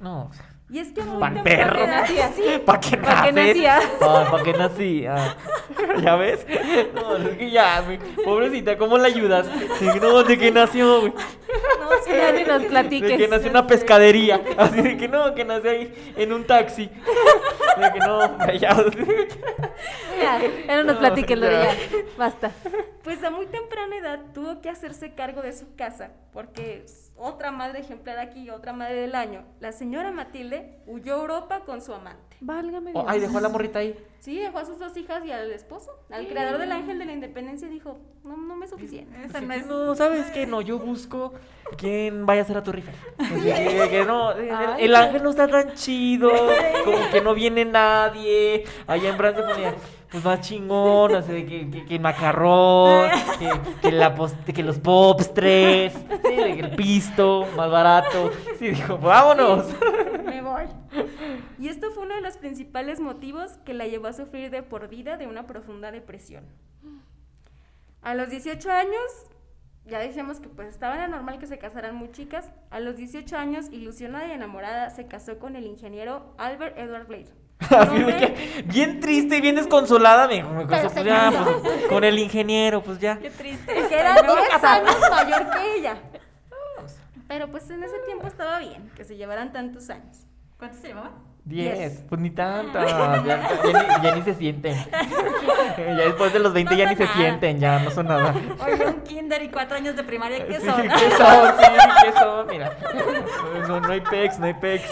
No. Y es que muy Pan perro. ¿Para qué ¿Pa' qué nacía? Ay, ¿para qué nací? Ah, ¿Ya ves? No, es que ya, güey. Pobrecita, ¿cómo la ayudas? De no, de que nació, güey. No, sí, Ya ni nos De platiques. que nació una pescadería. Así de que no, que nació ahí en un taxi. De que no, ya. Ya, ya no nos No, platiques, Lore, ya. Basta. Pues a muy temprana edad tuvo que hacerse cargo de su casa, porque otra madre ejemplar aquí, otra madre del año. La señora Matilde huyó a Europa con su amante. Válgame Oh, ay, dejó a la morrita ahí. Sí, dejó a sus dos hijas y al esposo. Al creador del Ángel de la Independencia dijo, no, no me es suficiente. Esa no que es. no, ¿sabes qué? No, yo busco quién vaya a hacer a tu rifa. Así que, que no, el, Ay, el no. ángel no está tan chido, como que no viene nadie. Allá en Francia ponía, pues más chingón, así de que, que, el macarrón, que, la pos- que los postres, sí, el pisto, más barato. Sí, dijo, vámonos. Me voy. Y esto fue uno de los principales motivos que la llevó a sufrir de por vida de una profunda depresión. A los 18 años, ya decíamos que pues estaba normal que se casaran muy chicas. A los 18 años, ilusionada y enamorada, se casó con el ingeniero Albert Edward Blade. Así de que, bien triste y bien desconsolada, me, me pues ya, casó. pues, con el ingeniero, pues ya. Qué triste. Que era Me voy a 10 casar. años mayor que ella. Pero pues en ese tiempo estaba bien, que se llevaran tantos años. ¿Cuánto se llevaban? Diez, Diez. pues ni tantas, ya, ya ni, ya ni se sienten. ya después de los 20 ya ni se sienten, ya no son nada. Oye, un kinder y cuatro años de primaria, ¿qué Sí, son? ¿Qué son? Sí, ¿qué son? Mira, no, no hay pex, no hay pex.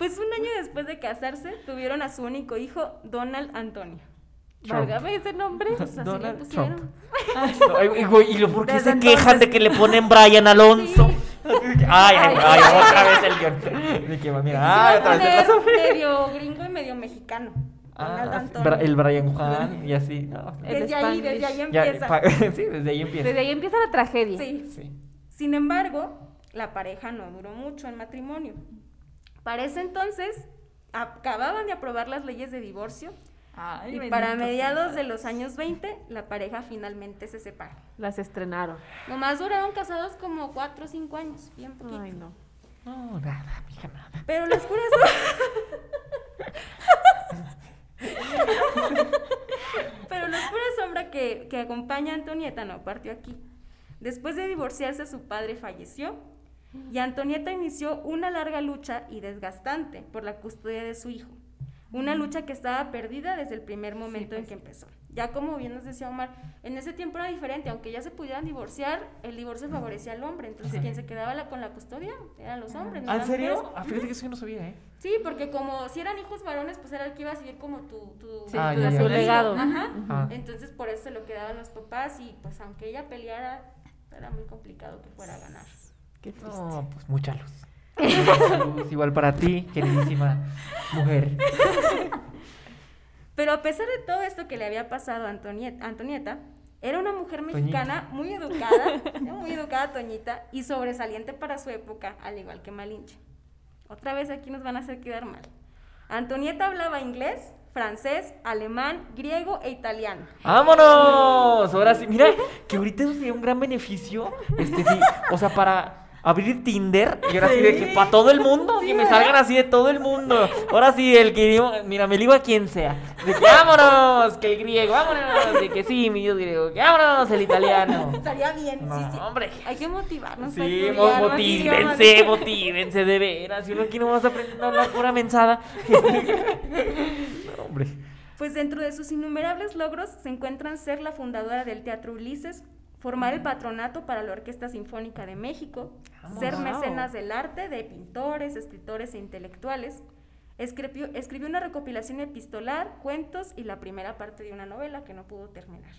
Pues un año después de casarse, tuvieron a su único hijo, Donald Antonio. Trump. Válgame ese nombre. Pues así le Donald pusieron. Trump. Ay, güey, ¿Y por qué Desde se quejan de que le ponen Brian Alonso? Sí. Ay, ay, ay, otra vez el guion. De que, mira, ay, otra vez medio gringo y medio mexicano. Donald Ah, el Brian Juan y así. No, Desde ahí, desde ahí empieza. sí, desde ahí empieza. Desde ahí empieza la tragedia. Sí. Sí. Sin embargo, la pareja no duró mucho en matrimonio. Para ese entonces, acababan de aprobar las leyes de divorcio Ay, y para mediados de los años 20, la pareja finalmente se separa. Las estrenaron. Nomás duraron casados como 4 o 5 años, bien poquito. Ay, no. No, nada, mija, nada. Pero lo oscuro Pero la oscura sombra que, que acompaña a Antonieta no partió aquí. Después de divorciarse, su padre falleció y Antonieta inició una larga lucha y desgastante por la custodia de su hijo. Una lucha que estaba perdida desde el primer momento en que empezó. Ya como bien nos decía Omar, en ese tiempo era diferente, aunque ya se pudieran divorciar, el divorcio favorecía al hombre, entonces quien se quedaba la- con la custodia eran los hombres. no ¿Ah, ¿En las serio? mujeres. Ah, fíjate que eso yo no sabía, ¿eh? Sí, porque como si eran hijos varones, pues era el que iba a seguir como tu, tu, Sí, Ah, tu- ya, ya, su ya. legado. Ajá. Entonces por eso se lo quedaban los papás y pues aunque ella peleara, era muy complicado que fuera a ganar. Qué triste. No, pues mucha luz. Mucha luz, Igual para ti, queridísima mujer. Pero a pesar de todo esto que le había pasado a Antonieta, Antonieta era una mujer mexicana muy educada, muy educada Toñita y sobresaliente para su época, al igual que Malinche. Otra vez aquí nos van a hacer quedar mal. Antonieta hablaba inglés, francés, alemán, griego e italiano. ¡Vámonos! Ahora sí, mira, que ahorita eso sería un gran beneficio. Este sí, o sea, para abrir Tinder y ahora sí, de que para todo el mundo, que me salgan así de todo el mundo. Ahora sí, el que digo, mira, me ligo a quien sea. De que vámonos, que el griego, vámonos, de que sí, mi dios griego, que vámonos, el italiano. Estaría bien, sí, sí. Hombre. Hay que motivarnos. Sí, estudiar motívense, motívense, de veras. Si uno aquí no vas aprendiendo a hablar pura mensada. No, hombre. Pues dentro de sus innumerables logros se encuentran ser la fundadora del Teatro Ulises, formar el patronato para la Orquesta Sinfónica de México, ser Wow. mecenas del arte de pintores, escritores e intelectuales. Escribió, escribió una recopilación epistolar, cuentos y la primera parte de una novela que no pudo terminar.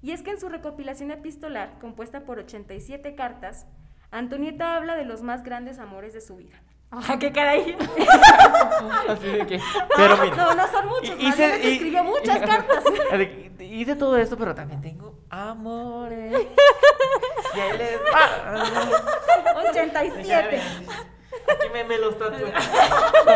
Y es que en su recopilación epistolar, compuesta por 87 cartas, Antonieta habla de los más grandes amores de su vida. Ah, qué caray. Así de que. Pero mira. No, no son muchos, y- más y- escribió muchas cartas. Hice todo esto, pero también tengo amores. Y ahí les va. 87. Aquí me, me los tatué.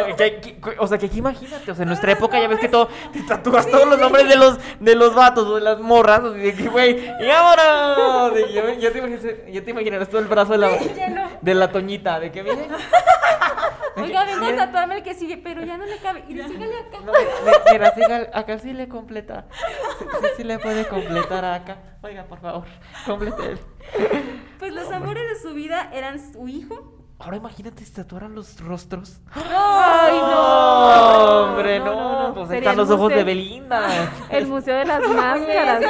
No, que aquí- o sea, que aquí imagínate, o sea, en nuestra época ya ves que todo, te tatúas todos los nombres de los, de los vatos o de las morras, así de que, güey, y vámonos. Ya te imaginas, ya te imaginarás todo el brazo de la, de la toñita, de que miren. Oiga, vengo a tatuarme el que sigue, pero ya no le cabe. Y sígale acá. No, mira, mira, siga, acá sí le completa. Sí, sí, sí le puede completar acá. Oiga, por favor, complete. Pues los amores de su vida eran su hijo. Ahora imagínate si tatuaran los rostros. ¡Ay, no! Hombre, no. No, no, no. Pues Sería están el los ojos de museo. Belinda. El Museo de las Máscaras.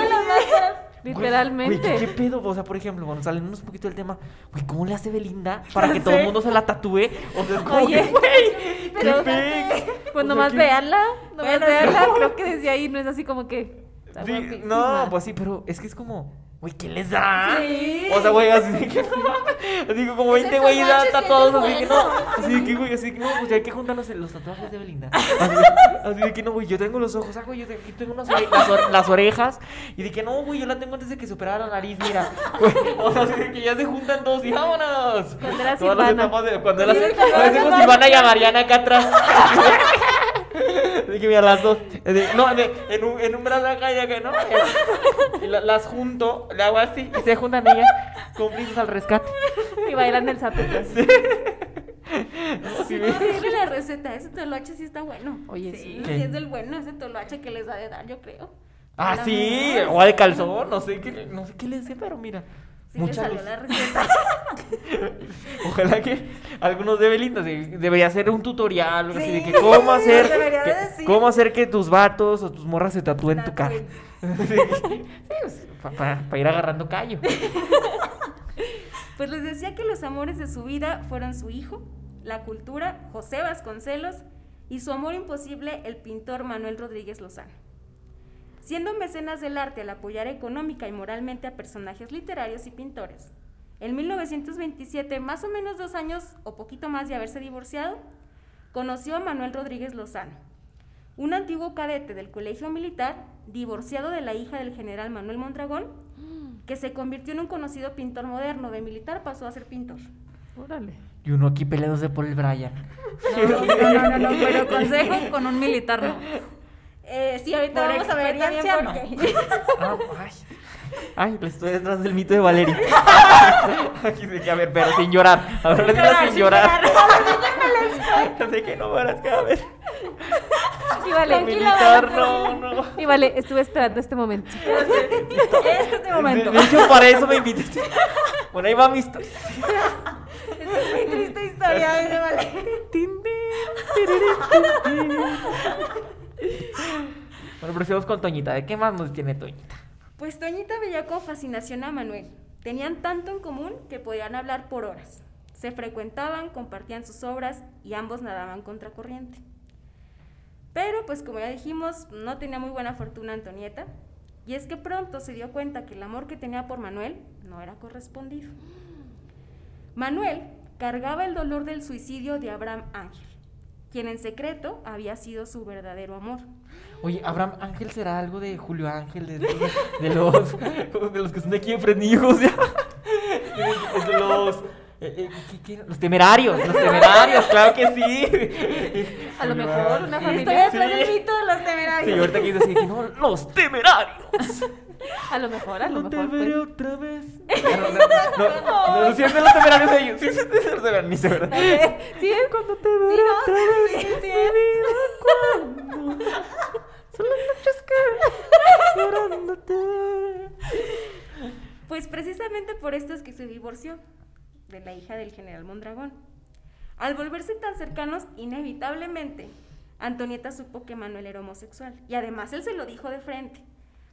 Literalmente. Güey, ¿qué, qué pedo? O sea, por ejemplo, bueno, saliéndonos un poquito del tema, güey, ¿cómo le hace Belinda para que todo el mundo se la tatúe? O sea, es como Oye, que, güey, pero- qué. Pues nomás ¿qué- veanla, nomás Bueno, veanla, no. creo que desde ahí no es así como que... Sí, no, pues sí, pero es que es como, güey, ¿qué les da? Sí. O sea, güey, así de que, así que como 20 Ese güey ya tatuaje sí tatuados, así que no, así de que, güey, así que no, pues ya hay que juntarnos en los tatuajes de Belinda. Así, de- así de que no, güey, yo tengo los ojos, ah, güey, yo aquí tengo unas ore- las, ore- las orejas, y de que no, güey, yo la tengo antes de que superara la nariz, mira, güey, o sea, así de que ya se juntan todos y vámonos. Cuando era Silvana. cuando era. Silvana y a Mariana acá atrás. De que mira las dos. de- no, de- en, un, en un brazo acá y acá, ¿no? Y la- las junto, le hago así y se juntan ellas cómplices al rescate. Y bailan el zapetas. Sí, No, dile la receta. Ese toloache sí está bueno. Oye, sí. sí. Sí, es del bueno ese toloache que les da de dar, yo creo. Ah, sí, o al calzón, no sé qué, no sé qué le sé, pero mira. Sí le mucha salió luz. la receta. Ojalá que algunos de Belinda sí, debería hacer un tutorial, así de Sí, que cómo hacer, que- cómo hacer que tus vatos o tus morras se tatúen tu cara. Sí, para ir agarrando callo. Pues les decía que los amores de su vida fueron su hijo, la cultura José Vasconcelos y su amor imposible el pintor Manuel Rodríguez Lozano. Siendo mecenas del arte al apoyar económica y moralmente a personajes literarios y pintores, en 1927, más o menos dos años o poquito más de haberse divorciado, conoció a Manuel Rodríguez Lozano, un antiguo cadete del colegio militar, divorciado de la hija del general Manuel Mondragón, que se convirtió en un conocido pintor moderno. De militar pasó a ser pintor. Órale. Y uno aquí peleándose por el Brian. No, no, no, no, no, pero consejo con un militar no. Eh, sí, ahorita Por vamos a ver también experiencia, por qué. Ah, ay. Ay, le estoy detrás del mito de Valeria. A ver, pero sin llorar. A ver, dilo sin llorar. Yo sé que no verás que a ver. Y vale, Militar, no, no. y vale, estuve esperando este momento. Este es mi momento. De, de hecho, para eso me invitaste. Bueno, ahí va mi historia. Esta es muy triste historia, ¿eh? vale. Bueno, prosigamos con Toñita. ¿De qué más nos tiene Toñita? Pues Toñita veía con fascinación a Manuel. Tenían tanto en común que podían hablar por horas. Se frecuentaban, compartían sus obras y ambos nadaban contracorriente. Pero, pues como ya dijimos, no tenía muy buena fortuna Antonieta. Y es que pronto se dio cuenta que el amor que tenía por Manuel no era correspondido. Manuel cargaba el dolor del suicidio de Abraham Ángel, quien en secreto había sido su verdadero amor. Oye, Abraham Ángel será algo de Julio Ángel, de, de- de los, de los que son de aquí en Frenijos, ya. De, de los, eh, eh, ¿qué- qué? los temerarios, los temerarios, claro que sí. A lo mejor una familia- Estoy detrás Sí. del mito de los temerarios. Sí, ahorita quise decir que no, los temerarios. A lo mejor, a lo No mejor. te veré pues. otra vez. No, no, no, no, no, sí es de los temerarios ellos. Sí, sí, de los temerarios, se verdad. Sí, es cuando te veré no, otra sí, vez. sí, sí, vida, cuando Son las noches que llorándote. Pues precisamente por esto es que se divorció de la hija del general Mondragón. Al volverse tan cercanos, inevitablemente, Antonieta supo que Manuel era homosexual y además él se lo dijo de frente.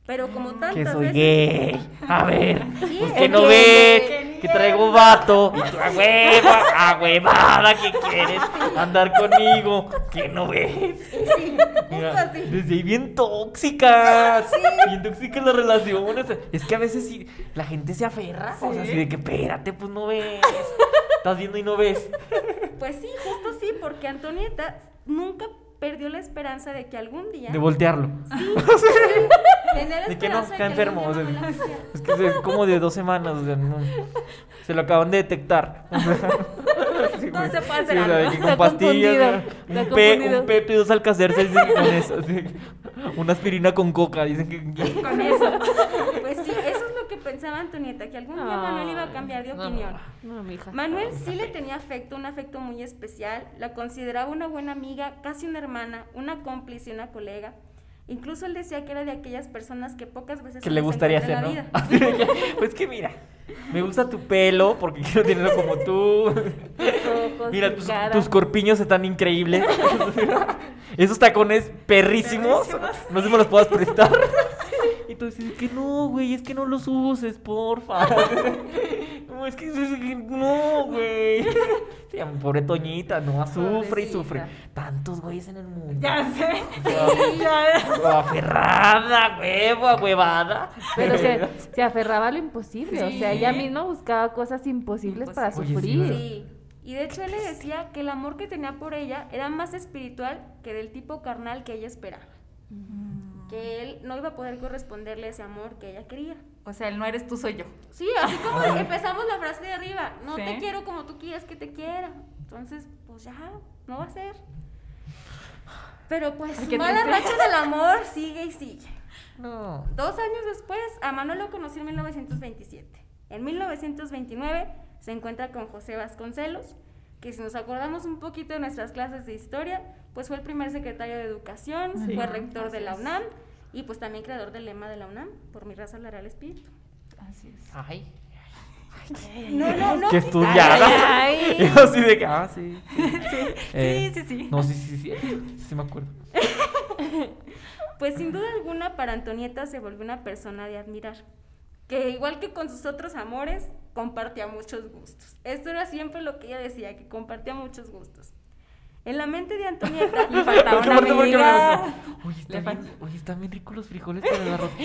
Pero como tantas Que soy veces... gay. A ver. Sí, Pues que no ves que traigo vato. Y tú, a hueva, a huevada que quieres andar conmigo. Que no ves. Sí, Mira, así. desde ahí bien tóxicas. Bien tóxicas las relaciones. Es que a veces sí, la gente se aferra. O sea, así de que espérate, pues no ves. Estás viendo y no ves. Pues sí, justo sí, porque Antonieta nunca perdió la esperanza de que algún día... De voltearlo. Sí, De que no, está enfermo. o sea, es que es como de dos semanas. o sea, no. se lo acaban de detectar. O sea, sí, No se puede hacer Sí, o sea, algo. que Está con pastillas. Un, pe, un pepe y dos alcacerces con eso. sí. Una aspirina con coca. Dicen que. Con eso. Pues sí, eso que pensaba Antonieta, que algún día Manuel iba a cambiar de no. opinión. No, mija. Manuel sí le tenía afecto, un afecto muy especial, la consideraba una buena amiga, casi una hermana, una cómplice, una colega. Incluso él decía que era de aquellas personas que pocas veces que se le gustaría hacer, en ¿no? pues que mira, me gusta tu pelo porque quiero tenerlo como tú. Tus ojos, Mira, tu tus, cara. tus corpiños están increíbles. Esos tacones perrísimos. No sé si me los puedas prestar. Dices que no, güey, es que no los uses, porfa. No, es que es que no, güey. Sí, pobre Toñita, no, sufre y sufre. Tantos güeyes en el mundo. Ya sé. Aferrada, huevo, huevada. Pero se, se aferraba a lo imposible. O sea, ella misma buscaba cosas imposibles para Oye, sí, sufrir. Sí. Y de hecho él le decía que el amor que tenía por ella era más espiritual que del tipo carnal que ella esperaba. Que él no iba a poder corresponderle ese amor que ella quería. O sea, el no eres tú, soy yo. Sí, así como empezamos la frase de arriba, no Sí. te quiero como tú quieres que te quiera. Entonces, pues ya, no va a ser. Pero pues, Ay, mala triste. racha del amor sigue y sigue. No. Dos años después, a Manuel lo conoció en 1927. En 1929 se encuentra con José Vasconcelos, que si nos acordamos un poquito de nuestras clases de historia, pues fue el primer secretario de Educación, Sí. fue rector de la es. UNAM y pues también creador del lema de la UNAM, por mi raza hablará el espíritu. Así es. Ay. No, no, no. Qué estudiada. Ay. Yo así de que, ah, sí. Eh, sí, sí. No, sí, sí, sí. Sí, sí me acuerdo. Pues sin duda alguna para Antonieta se volvió una persona de admirar. Que igual que con sus otros amores, compartía muchos gustos. Esto era siempre lo que ella decía, que compartía muchos gustos. En la mente de Antonieta Le faltaba una amiga. Oye, fal- bien, oye, están bien ricos los frijoles con el arroz.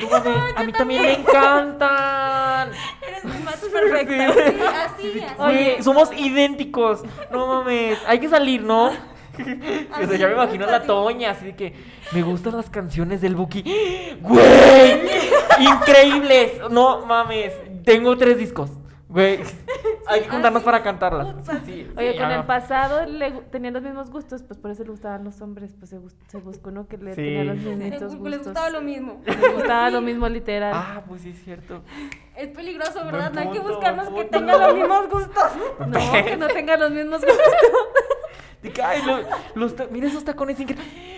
No a mí también me encantan. eres mi más perfecta. Sí, así, así. Oye, somos idénticos. No mames, hay que salir, ¿no? O sea, ya me imagino a la Toña, así de que me gustan las canciones del Buki. ¡Güey! ¡Increíbles! No mames, tengo tres discos. Güey, hay que juntarnos para cantarlas. Sí, Oye, sí, con ya. el pasado le tenía los mismos gustos, pues por eso le gustaban los hombres, pues se, se buscó uno que le Sí. tenía los Le, les gustos. gustaba lo mismo. Le gustaba Sí. lo mismo literal. Ah, pues sí, es cierto. Es peligroso, ¿verdad? No hay que punto, buscarnos que punto. tengan los mismos gustos. No, que no tenga los mismos gustos. De que, ay, lo- los mira esos tacones.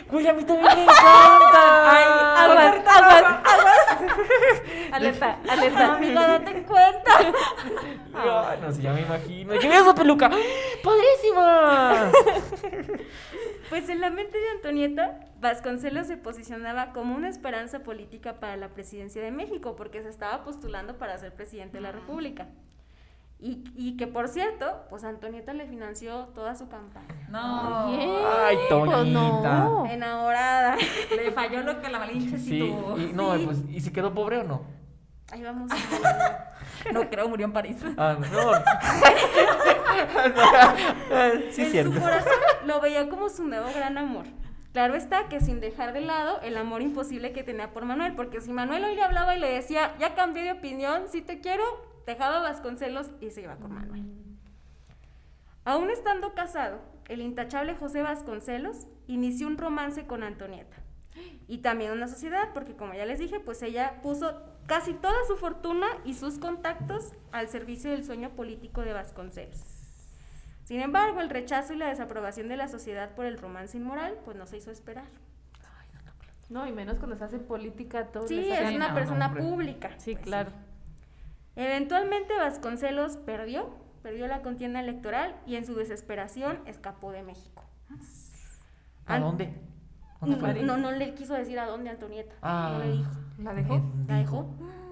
Güey, a mí también me encantan. Ay, aguas, aguas, aguas. Alerta, alerta. Amiga, date cuenta. Ay, no sé, ya me imagino. ¿Qué esa peluca? ¡Padrísima! Pues en la mente de Antonieta, Vasconcelos se posicionaba como una esperanza política para la presidencia de México, porque se estaba postulando para ser presidente de la República. Y, y que por cierto, pues Antonieta le financió toda su campaña. No. Oye, Ay, pues Toñita. no. Enamorada. Le falló lo que la Malinche sí, Sí, tuvo. y, no, pues, ¿y si quedó pobre o no? Ahí vamos. No creo, murió en París. Ah, no. sí, en cierto. su corazón lo veía como su nuevo gran amor. Claro está que sin dejar de lado el amor imposible que tenía por Manuel, porque si Manuel hoy le hablaba y le decía, ya cambié de opinión, si te quiero, dejaba Vasconcelos y se iba con Manuel. Aún estando casado, el intachable José Vasconcelos inició un romance con Antonieta. Y también una sociedad, porque como ya les dije, pues ella puso casi toda su fortuna y sus contactos al servicio del sueño político de Vasconcelos. Sin embargo, el rechazo y la desaprobación de la sociedad por el romance inmoral, pues no se hizo esperar. No, y menos cuando se hace política todo. Sí, es una no, persona pública. Sí, pues, claro. Eventualmente Vasconcelos perdió, perdió la contienda electoral y en su desesperación escapó de México. ¿A dónde? ¿Dónde fue? No, no le quiso decir a dónde Antonieta. Ah. No le dijo. ¿La dejó? ¿La dejó?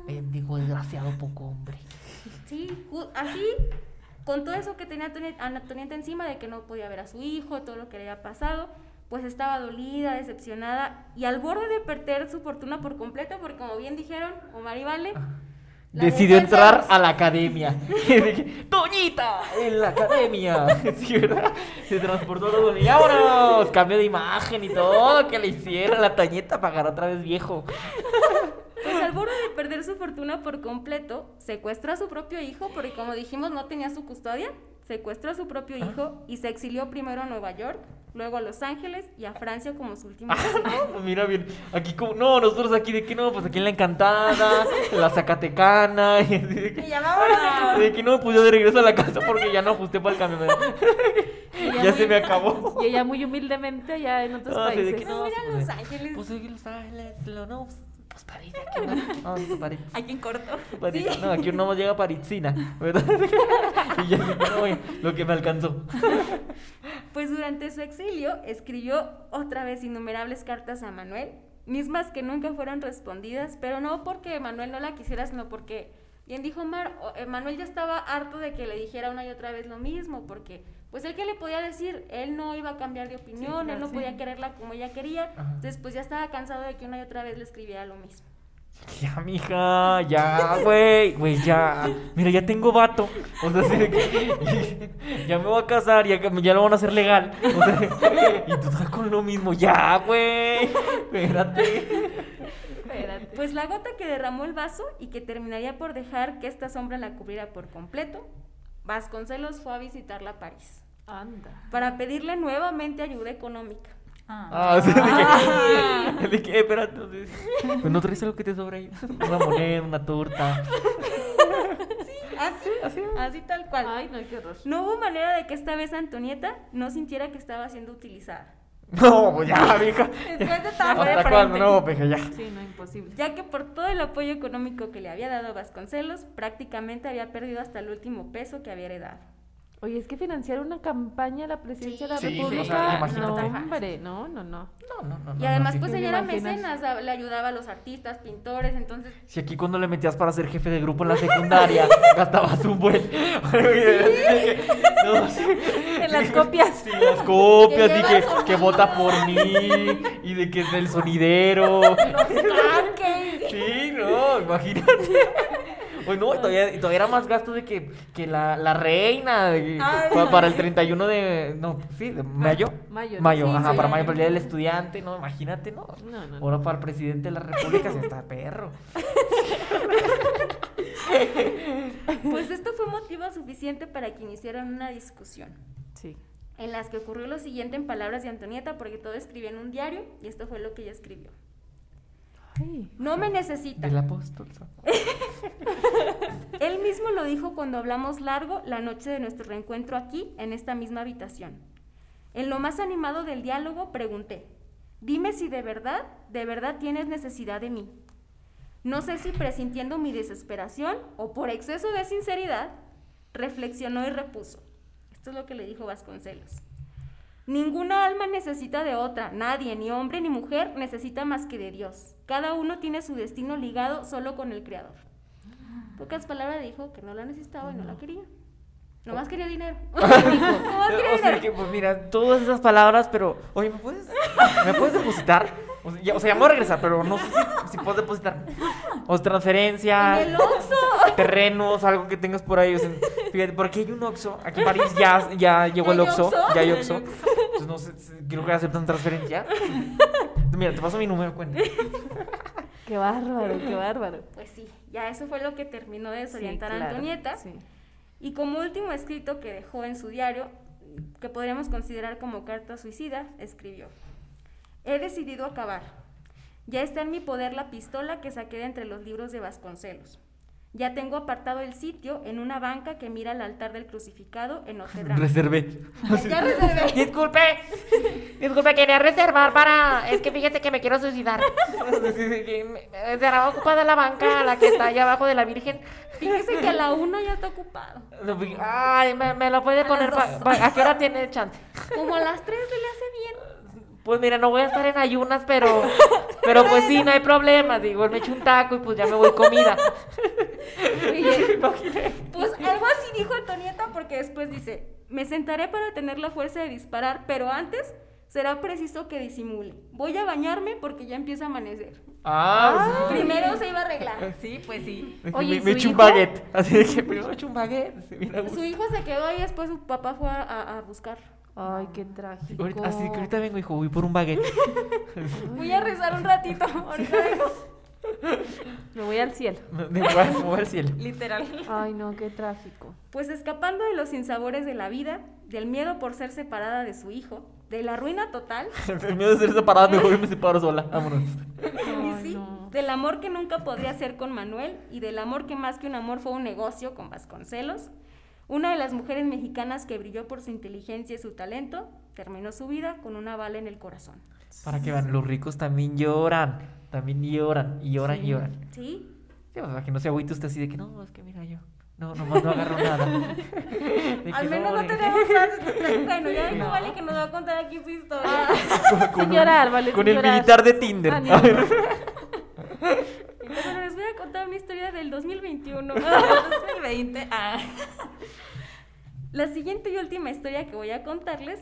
Bendigo, desgraciado poco hombre. Sí, así, con todo eso que tenía Antoni- Antonieta encima de que no podía ver a su hijo, todo lo que le había pasado, pues estaba dolida, decepcionada y al borde de perder su fortuna por completo, porque como bien dijeron, Omar y Vale, la Decidió entrar a la academia. ¡Toñita! En la academia. Sí, ¿verdad? Se transportó todo. Y vámonos. Cambio de imagen y todo que le hicieron la Toñita para agarrar otra vez viejo. Pues al borde de perder su fortuna por completo, secuestra a su propio hijo, porque como dijimos no tenía su custodia, secuestra a su propio hijo y se exilió primero a Nueva York, luego a Los Ángeles y a Francia como su último destino. Mira bien, aquí como, no, nosotros aquí de que no, pues aquí en la encantada, la zacatecana, y de que, de que no me pude de regreso a la casa porque ya no ajusté para el ella ya se me acabó. Y ella muy humildemente allá en otros Ah, sí, de países. que no, Mira pues, Los eh, Ángeles. Pues Los Ángeles, lo no, pues, pues París, aquí no, no, París. Aquí en corto. París. No, aquí uno más llega a Parisina, ¿verdad? y ya no, güey, lo que me alcanzó. Pues durante su exilio escribió otra vez innumerables cartas a Manuel, mismas que nunca fueron respondidas, pero no porque Manuel no la quisiera, sino porque, bien dijo Mar, eh, Manuel ya estaba harto de que le dijera una y otra vez lo mismo, porque pues él que le podía decir, él no iba a cambiar de opinión, claro, él no sí. podía quererla como ella quería, Ajá. después ya estaba cansado de que una y otra vez le escribiera lo mismo. Ya, mija, ya, güey, güey, ya. Mira, ya tengo vato. O sea, así de que ya me voy a casar, ya, ya lo van a hacer legal. O sea, y tú estás con lo mismo, ya, güey. Espérate. Espérate. Pues la gota que derramó el vaso y que terminaría por dejar que esta sombra la cubriera por completo, Vasconcelos fue a visitarla a París. Anda. para pedirle nuevamente ayuda económica. Ah. Ah, o sea, de que, de que, eh, espérate. Pues no traes algo que te sobra ahí. Una moneda, una torta. Así, así, así tal cual. Ay, no, qué horror. No hubo manera de que esta vez Antonieta no sintiera que estaba siendo utilizada, No, pues ya, mija. Después de ¿Hasta cuándo? No, peja, ya. Sí, no, imposible. ya que por todo el apoyo económico que le había dado Vasconcelos, prácticamente había perdido hasta el último peso que había heredado. Oye, es que financiar una campaña a la presidencia de la Sí, sí, República. sea, no, imagínate. hombre, no, no, no. No, no, no. Y además, no, pues sí. ella ¿Te era mecenas, le ayudaba a los artistas, pintores, entonces Si aquí cuando le metías para ser jefe de grupo en la secundaria, gastabas un buen. No, sí. En las copias. Sí, las copias y que, que vota por mí y de que es el sonidero. los. Sí, no, imagínate. Pues no, y todavía, y todavía era más gasto de que, que la, la reina de- Ay, no, para el sí. 31 de. No, sí, de mayo. Mayo. Mayo, Sí, ajá, sí. para mayo, para el día del estudiante, no, imagínate, no. No, no, no. Ahora para el presidente de la república, sí está perro. Pues esto fue motivo suficiente para que iniciaran una discusión, Sí. en las que ocurrió lo siguiente en palabras de Antonieta, porque todo escribía en un diario, y esto fue lo que ella escribió. No me necesita. Del apóstol. Él mismo lo dijo cuando hablamos largo la noche de nuestro reencuentro aquí, en esta misma habitación. En lo más animado del diálogo pregunté, dime si de verdad, de verdad tienes necesidad de mí. No sé si presintiendo mi desesperación o por exceso de sinceridad, reflexionó y repuso. Esto es lo que le dijo Vasconcelos. Ninguna alma necesita de otra, nadie, ni hombre ni mujer, necesita más que de Dios. Cada uno tiene su destino ligado solo con el Creador. En pocas palabras dijo que no la necesitaba y no la quería. Nomás quería dinero. Nomás quería O sea, dinero. que, pues mira, todas esas palabras, pero. Oye, ¿me puedes, ¿me puedes depositar? O sea, ya, o sea, ya me voy a regresar, pero no sé si, si puedes depositar. O sea, transferencia. En el Oxxo. terrenos, algo que tengas por ahí. o sea, fíjate, porque hay un Oxxo. Aquí en París ya, ya llegó el ¿Ya hay Oxxo. Ya hay Oxxo. Entonces no sé, creo que aceptan transferencia. Mira, te paso mi número cuenta. qué bárbaro, qué bárbaro. Pues sí, ya eso fue lo que terminó de desorientar Sí, a Antonieta. Sí. Y como último escrito que dejó en su diario, que podríamos considerar como carta suicida, escribió, he decidido acabar. Ya está en mi poder la pistola que saqué de entre los libros de Vasconcelos. Ya tengo apartado el sitio en una banca que mira al altar del crucificado en Notre Dame. Reservé. Ya, ya reservé. Disculpe. Disculpe, quería reservar para. Es que fíjese que me quiero suicidar. Será ocupada la banca, la que está allá abajo de la Virgen. Fíjese que a la una ya está ocupado. Ay, me, me lo puede A poner. pa- dos. pa- ¿A qué hora tiene chance? Como a las tres se le hace bien. Pues mira, no voy a estar en ayunas, pero. Pero pues sí, no hay problema. Digo, me echo un taco y pues ya me voy comida. Pues algo así dijo Antonieta porque después dice, me sentaré para tener la fuerza de disparar, pero antes será preciso que disimule. Voy a bañarme porque ya empieza a amanecer. Ah, Primero se iba a arreglar. Sí, pues sí. Oye, ¿y me, me un baguette. Así de que primero me echo un baguette. se. Su hijo se quedó ahí, después su papá fue a, a- a buscar. Ay, qué trágico. Ahorita- así que ahorita vengo, hijo, voy por un baguette. Voy a rezar un ratito. Ahorita vengo. Me voy al cielo. Me voy a- me voy al cielo. Literal. Ay, no, qué trágico. Pues escapando de los sinsabores de la vida, del miedo por ser separada de su hijo, de la ruina total, El miedo de ser separada, mejor me separo sola. Vámonos. y Ay, sí, no. del amor que nunca podría ser con Manuel y del amor que más que un amor fue un negocio con Vasconcelos, una de las mujeres mexicanas que brilló por su inteligencia y su talento, terminó su vida con una bala en el corazón. Para que vean, los ricos también lloran. También lloran. Y lloran y lloran. ¿Sí? Sí, para que no se agüite usted así de que no, es que mira yo. No, nomás no agarro nada. De Al menos no tenemos frases. Bueno, ya dijo No. Vale que nos va a contar aquí su historia. con, con llorar, vale, Con el llorar. militar de Tinder. Ah, ni- A ver. Bueno, les voy a contar una historia del 2021. 2020. Ah. La siguiente y última historia que voy a contarles,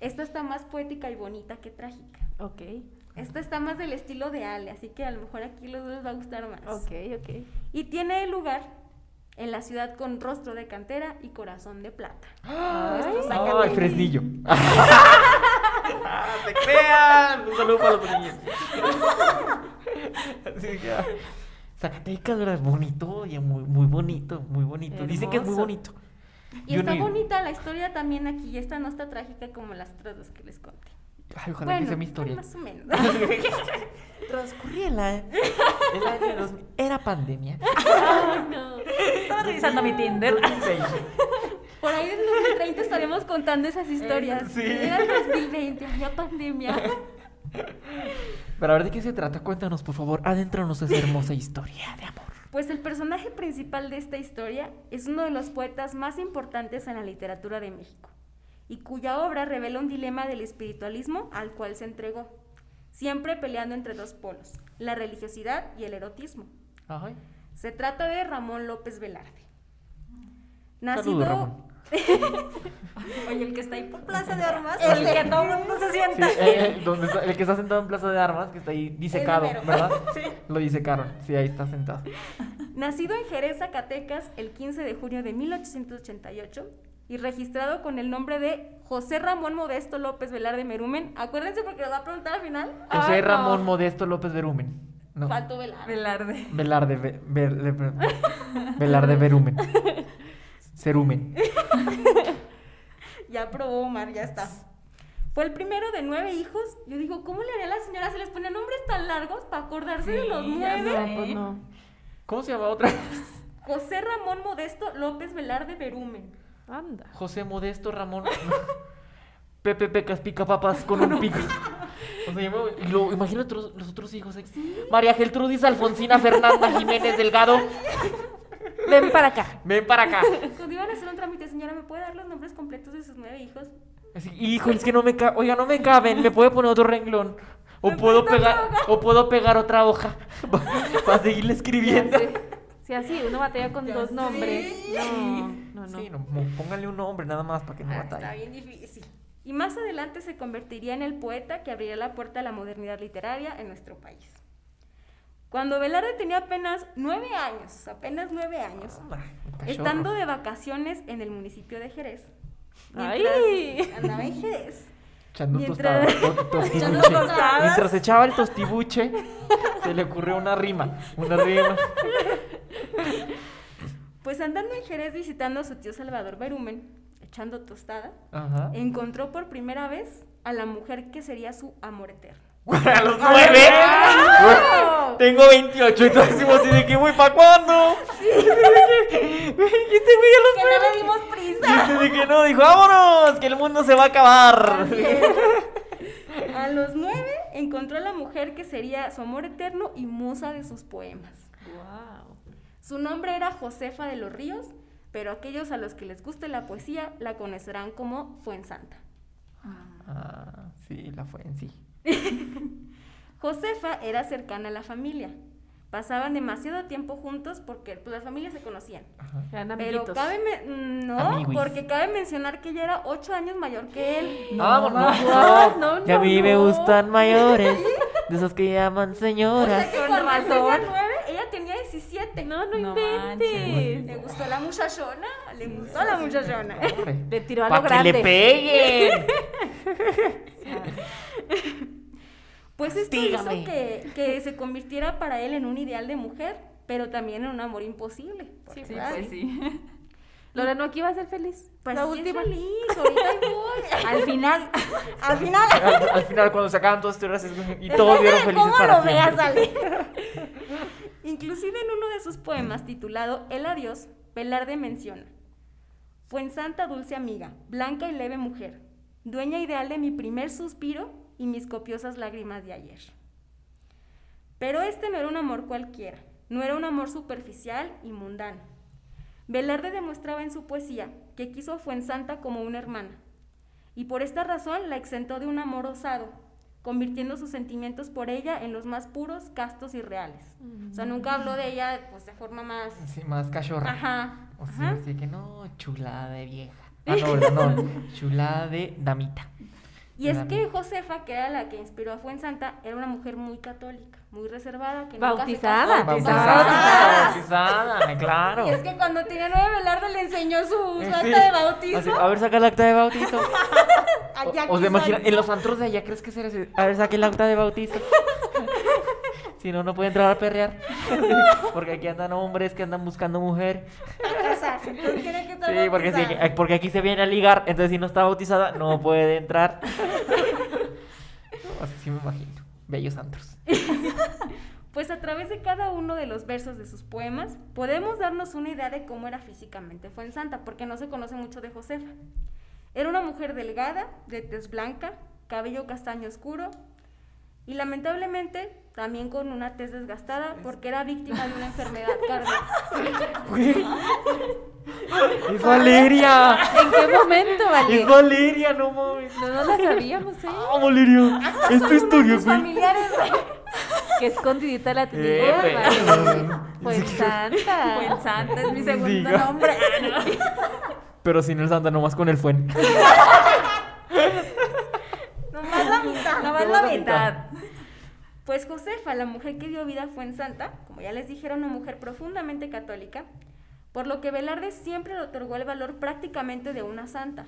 esta está más poética y bonita que trágica. Ok, Esta está más del estilo de Ale, así que a lo mejor aquí los dos les va a gustar más. ok, ok. Y tiene lugar en la ciudad con rostro de cantera y corazón de plata. Nuestro Ay, Zacatecas. Fresnillo. Ah, ¡Se crean! Un saludo para los niños. Así que, ah, Zacatecas, ¿verdad? Bonito, oye, muy, muy bonito, muy bonito. Dicen que es muy Hermoso. bonito. Y Yo está ni- bonita la historia también aquí. Esta no está trágica como las otras dos que les conté. Ay, ojalá bueno, que sea mi historia. más o menos. Transcurría el año, el año 2000. Era pandemia. Ay, no. Estaba revisando mi Tinder. 2020. Por ahí en 2030 estaremos contando esas historias. sí. Era el 2020, había pandemia. Pero a ver de qué se trata, cuéntanos por favor, adéntranos esa hermosa historia de amor. Pues el personaje principal de esta historia es uno de los poetas más importantes en la literatura de México y cuya obra revela un dilema del espiritualismo al cual se entregó, siempre peleando entre dos polos, la religiosidad y el erotismo. Ay. Se trata de Ramón López Velarde. Saludos, Nacido Ramón. Oye, el que está ahí por Plaza de Armas, Ese. el que todo el mundo se Sí, sienta. eh, donde está- el que está sentado en Plaza de Armas, que está ahí disecado. ¿verdad? Lo disecaron. Sí, ahí está sentado. Nacido en Jerez, Zacatecas, el 15 de junio de 1888 y registrado con el nombre de José Ramón Modesto López Velarde Merumen. Acuérdense porque lo va a preguntar al final. José Ay, no. Ramón Modesto López Verumen. No. Faltó Velarde. Velarde. Velarde, Velarde Verumen. Cerumen. Ya probó Omar, ya está. Fue el primero de nueve hijos. Yo digo, ¿cómo le haría a la señora? Se les pone nombres tan largos para acordarse de los nueve. sé. No, pues no. ¿Cómo se llama otra? José Ramón Modesto López Velarde Berumen. Anda. José Modesto Ramón. Pepe Pecas pica papas con un pico. O sea, yo me- y lo, imagino otros- los otros hijos. eh. María Geltrudis Alfonsina Fernanda Jiménez Delgado. Ven para acá. Ven para acá. Cuando iban a hacer un trámite, señora, ¿me puede dar los nombres completos de sus nueve hijos? Así, hijo, es que no me ca Oiga, no me caben. ¿Me puede poner otro renglón? O ¿Me puedo pegar, otra hoja? o puedo pegar otra hoja para seguirle escribiendo. Si así, uno batalla con Ya dos nombres. No, no, no. Sí, no, póngale un nombre nada más para que no Ah, está batalle. bien difícil. Y más adelante se convertiría en el poeta que abriría la puerta a la modernidad literaria en nuestro país. Cuando Velarde tenía apenas nueve años, apenas nueve años, estando de vacaciones en el municipio de Jerez, mientras Ay. andaba en Jerez, Echando Mientras- tostadas, to- tostibuche. Echando tostadas. Mientras echaba el tostibuche, se le ocurrió una rima. Una rima. pues andando en Jerez visitando a su tío Salvador Berumen, echando tostada, Ajá. encontró por primera vez a la mujer que sería su amor eterno. A los nueve. Güey, Tengo 28, entonces decimos así de que, güey, ¿para cuándo? Y este güey a los Que no le dimos prisa. nueve. de que no, dijo, vámonos, que el mundo se va a acabar. A los nueve encontró a la mujer que sería su amor eterno y musa de sus poemas. Wow. Su nombre era Josefa de los Ríos, pero aquellos a los que les guste la poesía la conocerán como Fuensanta. Ah, sí, la fue en sí. Josefa era cercana a la familia. Pasaban demasiado tiempo juntos porque pues, las familias se conocían. Ajá. Eran Pero amiguitos. cabe me- mm, no, Amiguis. porque cabe mencionar que ella era ocho años mayor que él. No, Vámonos. no, no, que a mí no, me no. gustan mayores, de esos que llaman O señoras. sea que Con cuando él tenía nueve, ella tenía 17. No, no, No inventes. ¿Le gustó la muchachona? Le gustó la muchachona. Le tiró a lo Para que grande. le peguen. Pues esto Dígame. hizo que, que se convirtiera para él en un ideal de mujer, pero también en un amor imposible. Sí, ¿verdad? pues sí. Loreno aquí va a ser feliz. Pues la sí es última. feliz, ahorita voy. Al final, Al final. al, al final, cuando se acaban todas estas horas y todos vieron felices ¿Cómo para lo veas. Ale? Inclusive en uno de sus poemas titulado El adiós, Velarde menciona Fuensanta dulce amiga, blanca y leve mujer, dueña ideal de mi primer suspiro y mis copiosas lágrimas de ayer. Pero este no era un amor cualquiera, no era un amor superficial y mundano. Velarde demostraba en su poesía que quiso a Fuensanta como una hermana, y por esta razón la exentó de un amor osado, convirtiendo sus sentimientos por ella en los más puros, castos y reales. O sea, nunca habló de ella pues de forma más... Sí, más cachorra. Ajá. O sea, ajá. así que no, chulada de vieja. Ah, no, no, chulada de damita. Y es que Josefa, que era la que inspiró a Fuensanta, era una mujer muy católica, muy reservada, que nunca se Bautizada. casó. Bautizada, Bautizada. bautizada, claro. Y es que cuando tenía nueve, Velarde le enseñó su, su Sí. acta de bautizo. Así, a ver, saca el acta de bautizo. O, o aquí se imagina, en los antros de allá, ¿crees que será así? A ver, saque el acta de bautizo. si no, no puede entrar a perrear. Porque aquí andan hombres que andan buscando mujer. casarse, entonces tiene que Sí, porque, sí, bautizada. porque aquí se viene a ligar, entonces si no está bautizada, no puede entrar. No, así sí me imagino. Bellos antros. Pues a través de cada uno de los versos de sus poemas podemos darnos una idea de cómo era físicamente Fuensanta, porque no se conoce mucho de Josefa. Era una mujer delgada, de tez blanca, cabello castaño oscuro y lamentablemente también con una tez desgastada porque era víctima de una enfermedad cardíaca. ¡Es Valeria! ¿En qué momento, ¡Es Vale? Valeria! ¡No mames! No, no la sabíamos, ¿eh? ¡Ah, Valeria! Es tu historia, güey. familiares. Qué escondidita la Eh, tenía, pero- Vale. Pues santa. Buen Santa es mi segundo Diga. nombre. Pero sin el Santa, nomás con el Fuen. Nomás la mitad. No más la mitad. Pues Josefa, la mujer que dio vida, fue en santa, como ya les dijeron, una mujer profundamente católica, por lo que Velarde siempre le otorgó el valor prácticamente de una santa,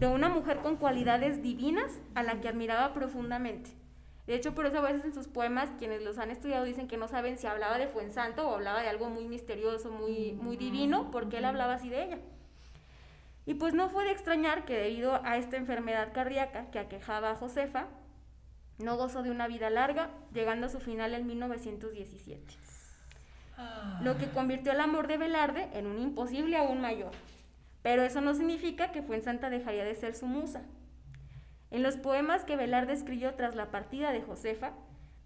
de una mujer con cualidades divinas a la que admiraba profundamente. De hecho, por eso a veces en sus poemas, quienes los han estudiado dicen que no saben si hablaba de Fuensanto o hablaba de algo muy misterioso, muy, muy divino, porque él hablaba así de ella. Y pues no fue de extrañar que debido a esta enfermedad cardíaca que aquejaba a Josefa, no gozó de una vida larga, llegando a su final en 1917. Lo que convirtió el amor de Velarde en un imposible aún mayor. Pero eso no significa que Fuensanta dejaría de ser su musa. En los poemas que Velarde escribió tras la partida de Josefa,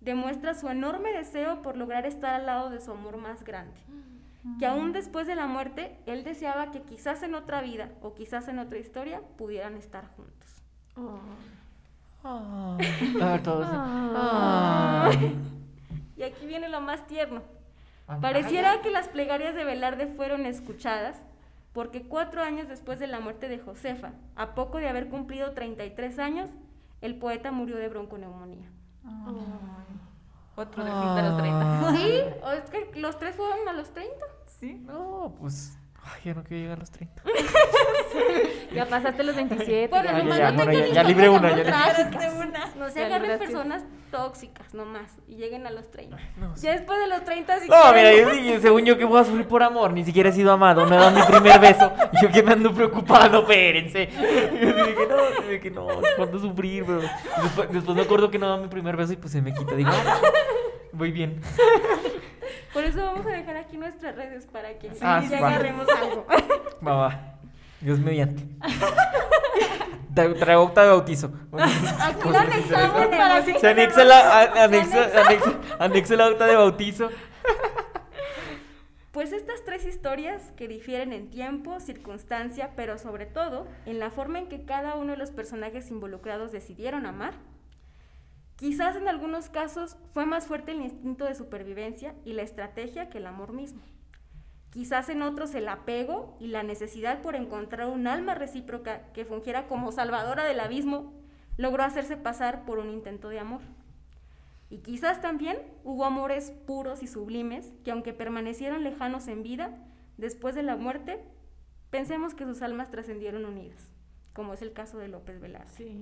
demuestra su enorme deseo por lograr estar al lado de su amor más grande. Que aún después de la muerte, él deseaba que quizás en otra vida o quizás en otra historia pudieran estar juntos. Oh. A ver, todos. Ah. Y aquí viene lo más tierno. Pareciera que las plegarias de Velarde fueron escuchadas, porque cuatro años después de la muerte de Josefa, a poco de haber cumplido 33 años, el poeta murió de bronconeumonía. Otro de fin de los 30. ¿Sí? ¿O es que los tres fueron a los 30? Sí. No, pues. Ay, ya no quiero llegar a los 30. Ya pasaste los 27. Bueno, ya. nomás ya, no bueno, tengan ya- ya historias libré de una, ya trágicas. una. No se Ya agarren libraste. personas tóxicas nomás y lleguen a los 30. No, sí. Ya después de los 30 si No, mira, yo, dije, según yo que voy a sufrir por amor, ni siquiera he sido amado, me dado mi primer beso, y yo que me ando preocupado, espérense. Yo dije, no, dije que no, cuánto sufrir, pero después, después me acuerdo que no daba mi primer beso y pues se me quita, digo, "Ah, voy bien. Por eso vamos a dejar aquí nuestras redes para que Ah, sí, agarremos algo. Va, Dios mediante. Tra- Traigo acta de bautizo. Aquí lo anexamos para que Se anexa la, anexa la acta de bautizo. Pues estas tres historias que difieren en tiempo, circunstancia, pero sobre todo en la forma en que cada uno de los personajes involucrados decidieron amar, quizás en algunos casos fue más fuerte el instinto de supervivencia y la estrategia que el amor mismo. Quizás en otros el apego y la necesidad por encontrar un alma recíproca que fungiera como salvadora del abismo logró hacerse pasar por un intento de amor. Y quizás también hubo amores puros y sublimes que aunque permanecieron lejanos en vida, después de la muerte, pensemos que sus almas trascendieron unidas, como es el caso de López Velarde. Sí.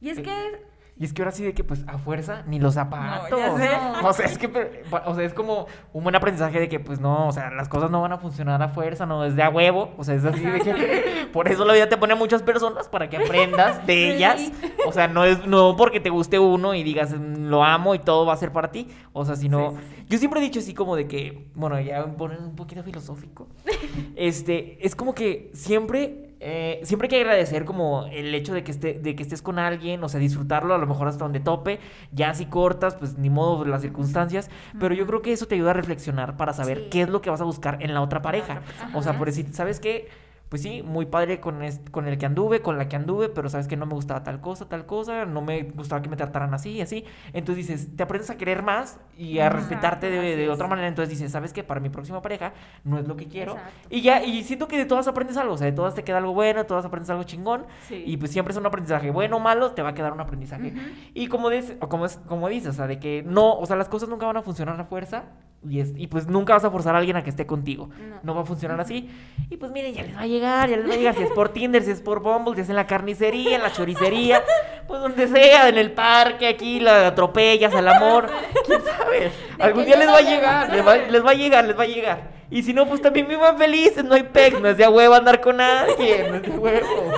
Y es Eh, que Y es que ahora sí de que pues a fuerza ni los zapatos. No, ya sé. O sea, es que o sea, es como un buen aprendizaje de que pues no, o sea, las cosas no van a funcionar a fuerza, no es de a huevo, o sea, es así de que por eso la vida te pone a muchas personas para que aprendas de Sí. ellas. O sea, no es no porque te guste uno y digas "Mm, lo amo y todo va a ser para ti, o sea, sino Sí, sí, yo siempre he dicho así como de que, bueno, ya ponen un poquito filosófico. Este, es como que siempre, eh, siempre hay que agradecer como el hecho de que, esté, de que estés con alguien, o sea, disfrutarlo a lo mejor hasta donde tope, ya si cortas, pues ni modo las circunstancias, pero yo creo que eso te ayuda a reflexionar para saber Sí. qué es lo que vas a buscar en la otra pareja. O sea, por decir, ¿sabes qué? Pues sí, muy padre con, es- con el que anduve, con la que anduve, pero sabes que no me gustaba tal cosa, tal cosa, no me gustaba que me trataran así y así. Entonces dices, te aprendes a querer más y a Ajá, respetarte de, de otra manera. Entonces dices, ¿sabes qué? Para mi próxima pareja no es lo que quiero. Exacto. Y ya, y siento que de todas aprendes algo, o sea, de todas te queda algo bueno, de todas aprendes algo chingón. Sí. Y pues siempre es un aprendizaje, bueno o malo, te va a quedar un aprendizaje. Y como, dices, o como, es, como dices, o sea, de que no, o sea, las cosas nunca van a funcionar a fuerza. Y, es, y pues nunca vas a forzar a alguien a que esté contigo. No. No va a funcionar así. Y pues miren, ya les va a llegar, ya les va a llegar. Si es por Tinder, si es por Bumble, si es en la carnicería, en la choricería, pues donde sea, en el parque, aquí, la atropellas al amor. ¿Quién sabe? Algún día les va a llega, llegar, les va, les va a llegar, les va a llegar. Y si no, pues también vivan felices, no hay pex, no es de a huevo andar con nadie, no es de huevo.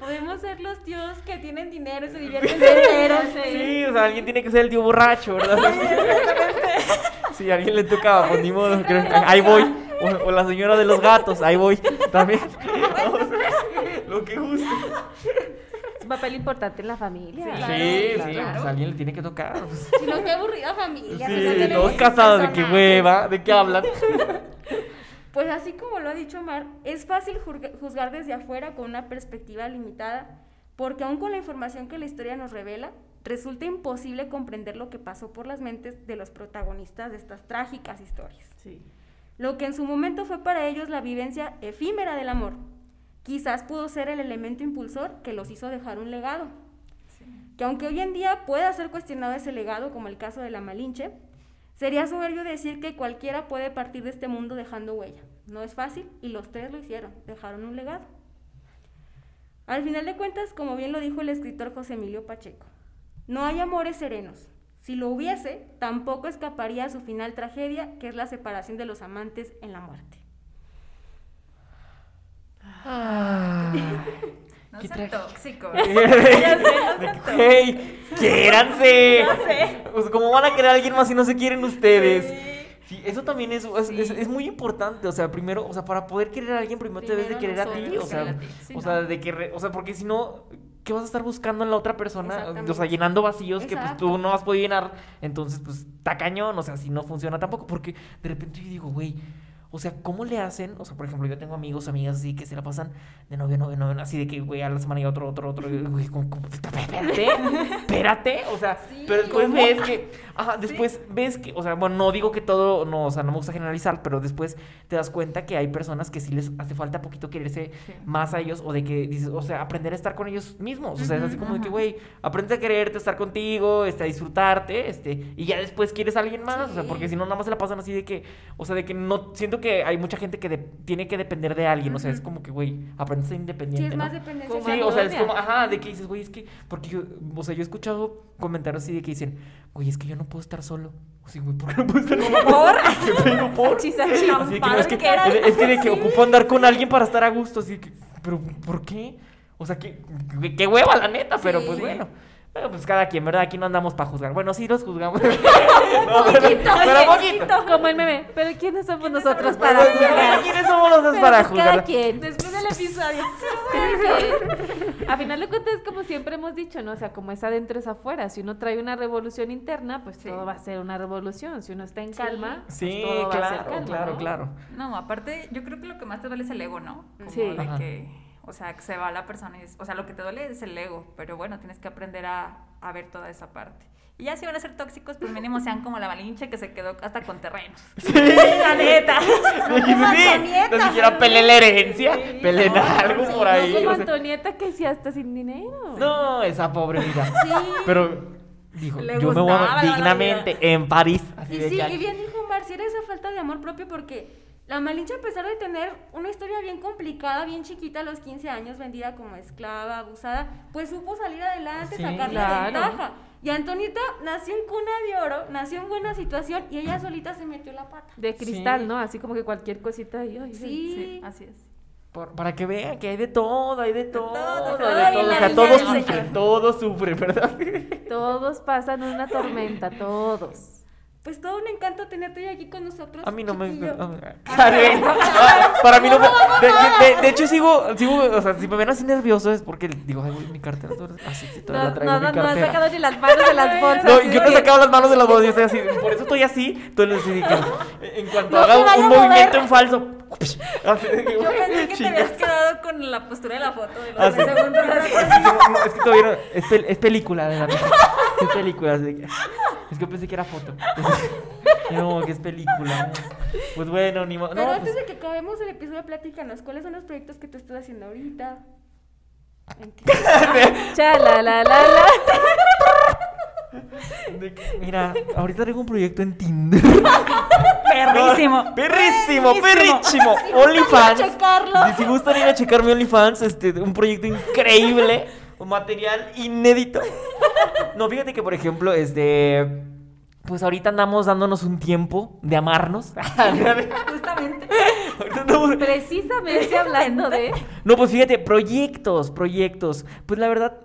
podemos ser los tíos que tienen dinero y se divierten solteros. Sí, o sea, alguien tiene que ser el tío borracho, ¿verdad? Si a alguien le tocaba, pues ni modo, creo- ahí voy. O, o la señora de los gatos, ahí voy. También. Lo que guste. Es un papel importante en la familia. Sí, Sí, Claro, sí, claro. pues alguien le tiene que tocar. Si no, qué aburrida familia. Sí, todos casados, de qué hueva, de qué hablan. Pues así como lo ha dicho Omar, es fácil juzga- juzgar desde afuera con una perspectiva limitada, porque aun con la información que la historia nos revela, resulta imposible comprender lo que pasó por las mentes de los protagonistas de estas trágicas historias. Sí. Lo que en su momento fue para ellos la vivencia efímera del amor, quizás pudo ser el elemento impulsor que los hizo dejar un legado. Que aunque hoy en día pueda ser cuestionado ese legado, como el caso de la Malinche, sería soberbio decir que cualquiera puede partir de este mundo dejando huella. No es fácil y los tres lo hicieron, dejaron un legado. Al final de cuentas, como bien lo dijo el escritor José Emilio Pacheco, no hay amores serenos. Si lo hubiese, tampoco escaparía a su final tragedia, que es la separación de los amantes en la muerte. No Qué sean traje- tóxicos. ¡Hey! ¡Quiéranse! Pues, ¿Cómo van a querer a alguien más si no se quieren ustedes? Sí, eso también es, es, es- es muy importante. O sea, primero, o sea, para poder querer a alguien, primero, te debes de querer a ti. O sea, querer a ti, sí, o sea, ¿no? de que, re- o sea, porque si no, ¿qué vas a estar buscando en la otra persona? O sea, llenando vacíos que pues tú no has podido llenar. Entonces, pues, está cañón. O sea, si no funciona tampoco. Porque de repente yo digo, güey. O sea, ¿cómo le hacen? O sea, por ejemplo, yo tengo amigos, amigas así que se la pasan de novio, novio, novio, así de que, güey, a la semana y otro, otro, otro, güey, como, como, espérate, espérate, o sea, Sí, pero después ¿cómo? ves que, ajá, después ves que, o sea, bueno, no digo que todo, no, o sea, no me gusta generalizar, pero después te das cuenta que hay personas que sí les hace falta poquito quererse Sí. más a ellos, o de que dices, o sea, aprender a estar con ellos mismos, o sea, es así como de que, güey, aprende a quererte, a estar contigo, este, a disfrutarte, este, y ya después quieres a alguien más, o sea, porque si no, nada más se la pasan así de que, o sea, de que no, siento que hay mucha gente que de- tiene que depender de alguien, o sea, es como que, güey, aprende a ser independiente, Sí, es ¿no? más dependencia. Sí, o sea, es como, ajá, de que dices, güey, es que, porque yo, o sea, yo he escuchado comentarios así de que dicen, güey, es que yo no puedo estar solo. O sea, güey, ¿por qué no puedo estar solo? ¿Por? ¿Qué por? Así que, no, es que, es que de que ocupo andar con alguien para estar a gusto, así que, pero, ¿por qué? O sea, qué, qué, qué hueva, la neta, pero Sí. pues bueno. Bueno, pues cada quien, ¿verdad? Aquí no andamos para juzgar. Bueno, sí los juzgamos. no, pero, pero poquito. Como el meme. Pero ¿quiénes somos nosotros Pero, para juzgar? ¿Quiénes somos los Pero, para pues, juzgar? cada quien. Después del episodio. A final de cuentas, como siempre hemos dicho, ¿no? O sea, como es adentro es afuera. Si uno trae una revolución interna, pues Sí. todo va a ser una revolución. Si uno está en Sí. calma, pues Sí, todo va a ser calma, claro, ¿no? claro. No, aparte, yo creo que lo que más te duele es el ego, ¿no? Como Sí. de Ajá. que, o sea, que se va la persona y es, o sea, lo que te duele es el ego, pero bueno, tienes que aprender a, a ver toda esa parte. Y ya si van a ser tóxicos, pues mínimo sean como la malinche que se quedó hasta con terrenos. la neta. Sí, Antonieta. no siquiera peleen la herencia, Sí, peleen no, algo sí, por No ahí. como o sea. Que sí hasta sin dinero. No, esa pobre vida. Sí. Pero dijo, Le yo me voy dignamente en París. Así Y de sí, que- y bien dijo Omar, si era esa falta de amor propio porque la Malinche, a pesar de tener una historia bien complicada, bien chiquita a los 15 años, vendida como esclava, abusada, pues supo salir adelante, Sí, sacarle claro. ventaja. Y Antonita nació en cuna de oro, nació en buena situación y ella solita se metió la pata. De cristal, Sí. ¿no? Así como que cualquier cosita. y, ay. Sí. Sí, así es. por- para que vean que hay de todo, hay de todo. todo, de todo, todo, y O la sea, vida todos sufren, todos sufren, ¿verdad? Todos pasan una tormenta, todos. Pues todo un encanto tenerte hoy aquí con nosotros. A mí no me. chiquillo. Ah, Para mí no me. De, de- de hecho, sigo, sigo. O sea, si me ven así nervioso es porque digo, ay, mi cartera. toda- Ah, sí, todavía No, la traigo no, mi no, no he cartera. sacado ni las manos de las bolsas. No, así yo no he que- sacado las manos de las bolsas, yo estoy así, por eso estoy así. Entonces, así en cuanto No haga un mover. movimiento en falso, así Yo pensé que te habías quedado con la postura de la foto de los Ah, tres segundos. Es que no, no, es que todavía no, es, pel- es película, de la. Es película, así que- es que pensé que era foto. No, que es película. Pues bueno, ni modo. Pero No, antes pues, de que acabemos el episodio, platícanos, ¿cuáles son los proyectos que tú estás haciendo ahorita? ¿En qué? Cha, la, la, la, la. de que- mira, ahorita traigo un proyecto en Tinder. Perrísimo. Perrísimo, Perrísimo. OnlyFans. checarlo. Si, gustan ir a checar mi OnlyFans, este, un proyecto increíble, un material inédito. No, fíjate que, por ejemplo, este. Pues ahorita andamos dándonos un tiempo de amarnos. Justamente. Andamos- Precisamente hablando de. No, pues fíjate, proyectos, proyectos. Pues la verdad,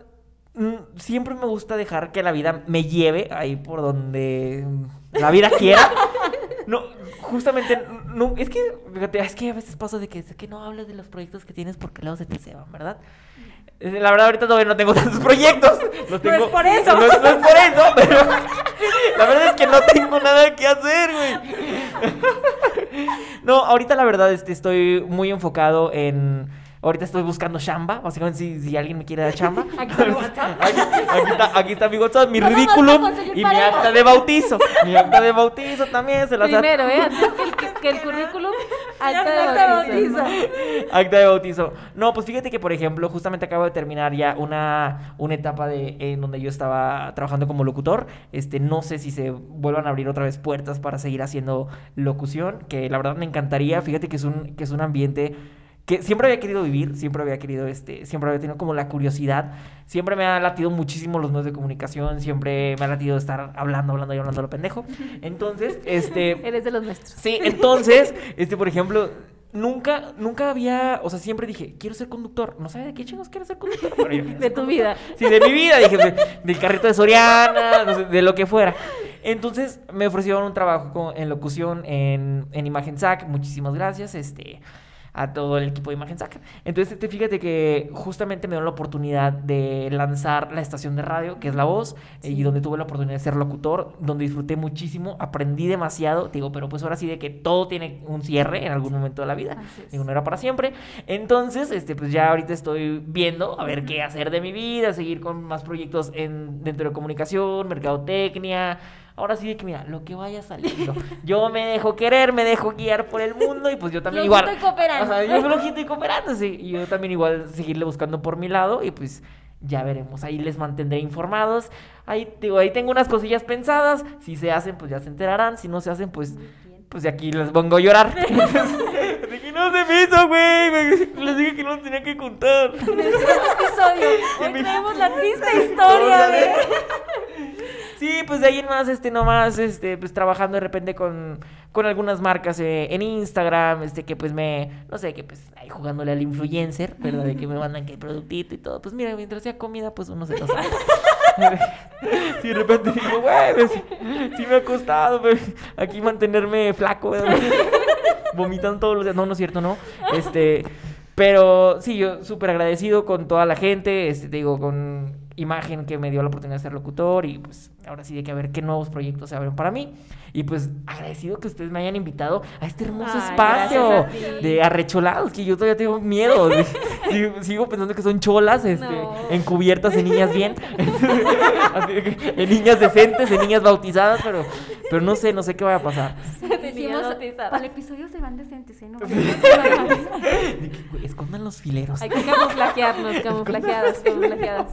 mm, siempre me gusta dejar que la vida me lleve ahí por donde la vida quiera. No, justamente, no, es que, fíjate, es que a veces pasa de que, es que no hables de los proyectos que tienes porque luego se te se van, ¿verdad? Eh, La verdad, ahorita todavía no tengo tantos proyectos. Los tengo- es por eso. No, es- no es por eso, pero la verdad es que no tengo nada que hacer, güey. No, ahorita la verdad este, estoy muy enfocado en... Ahorita estoy buscando chamba, básicamente si, si alguien me quiere dar chamba. Aquí está mi WhatsApp. Aquí, aquí está, aquí está mi WhatsApp, mi ¿Cómo vas a ridículum y mi pareja? acta de bautizo. Mi acta de bautizo también se las Primero, ¿eh? Antes que el, que- el currículum, acta de Acta de bautizo. Acta de bautizo. No, pues fíjate que, por ejemplo, justamente acabo de terminar ya una, una etapa de, en donde yo estaba trabajando como locutor. Este, no sé si se vuelvan a abrir otra vez puertas para seguir haciendo locución, que la verdad me encantaría. Fíjate que es un, que es un ambiente que siempre había querido vivir, siempre había querido, este, siempre había tenido como la curiosidad. Siempre me ha latido muchísimo los medios de comunicación, siempre me ha latido estar hablando, hablando y hablando a lo pendejo. Entonces, este... Eres de los nuestros. Sí, entonces, este, por ejemplo, nunca, nunca había, o sea, siempre dije, quiero ser conductor. No sabía de qué chingos quiero ser conductor. pero yo quiero De ser tu conductor. vida. Sí, de mi vida, dije, de- del carrito de Soriana, no sé, de lo que fuera. Entonces, me ofrecieron un trabajo con- en locución en, en Imagen Sac. Muchísimas gracias, este a todo el equipo de Imagen Sac. Entonces, este, fíjate que justamente me dio la oportunidad de lanzar la estación de radio, que es La Voz, eh, y donde tuve la oportunidad de ser locutor, donde disfruté muchísimo, aprendí demasiado, digo, pero pues ahora sí de que todo tiene un cierre en algún momento de la vida, digo, no era para siempre. Entonces, este, pues ya ahorita estoy viendo a ver qué hacer de mi vida, seguir con más proyectos en, dentro de comunicación, mercadotecnia. Ahora sí que mira, lo que vaya saliendo. Yo me dejo querer, me dejo guiar por el mundo y pues yo también igual. y cooperando. O sea, yo flojito y cooperando, sí. Y yo también igual seguirle buscando por mi lado y pues ya veremos. Ahí les mantendré informados. Ahí, digo, ahí tengo unas cosillas pensadas. Si se hacen, pues ya se enterarán. Si no se hacen, pues, pues de aquí les pongo a llorar. de que no se me hizo, güey. Les dije que no tenía que contar. En el siguiente episodio, hoy la triste historia de... Sí, pues de ahí en más, este, nomás, este, pues trabajando de repente con, con algunas marcas eh, en Instagram, este, que pues me, no sé, que pues ahí jugándole al influencer, ¿verdad? De que me mandan que el productito y todo. Pues mira, mientras sea comida, pues uno se lo sabe. Sí, de repente digo, güey, pues, sí me ha costado, pues, aquí mantenerme flaco. Vomitando todos los días. No, no es cierto, no. Este, pero sí, yo súper agradecido con toda la gente, este, te digo, con imagen que me dio la oportunidad de ser locutor y pues ahora sí de que a ver qué nuevos proyectos se abren para mí. Y pues agradecido que ustedes me hayan invitado a este hermoso Ay, espacio de arrecholados, que yo todavía tengo miedo. de- sigo, sigo pensando que son cholas, este, No. encubiertas en niñas bien. En niñas decentes, en niñas bautizadas, pero, pero no sé, no sé qué vaya a pasar. Dijimos, para el episodio se van decentes, ¿eh? No, escondan los fileros. Hay que camuflajearnos, camuflajeadas, camuflajeadas.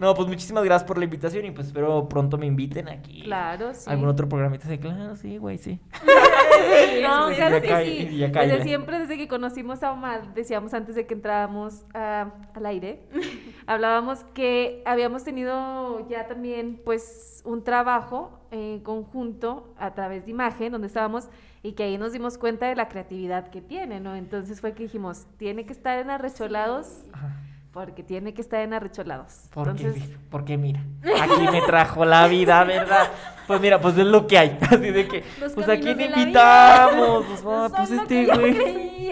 No, pues muchísimas gracias por la invitación y pues espero pronto me inviten aquí. Claro, sí. Algún otro programita de claro, sí, güey, sí. No, Sí, claro que sí. cae, Desde siempre, desde que conocimos a Omar, decíamos antes de que entrábamos ah, al aire, hablábamos que habíamos tenido ya también pues un trabajo en conjunto a través de imagen, donde estábamos y que ahí nos dimos cuenta de la creatividad que tiene, ¿no? Entonces fue que dijimos, tiene que estar en Arrecholados Ajá. Porque tiene que estar en Arrecholados. Porque, Entonces, porque mira, aquí me trajo la vida, ¿verdad? Pues mira, pues es lo que hay. Así de que, Los pues a caminos quién invitamos. Pues, No ah, pues este güey.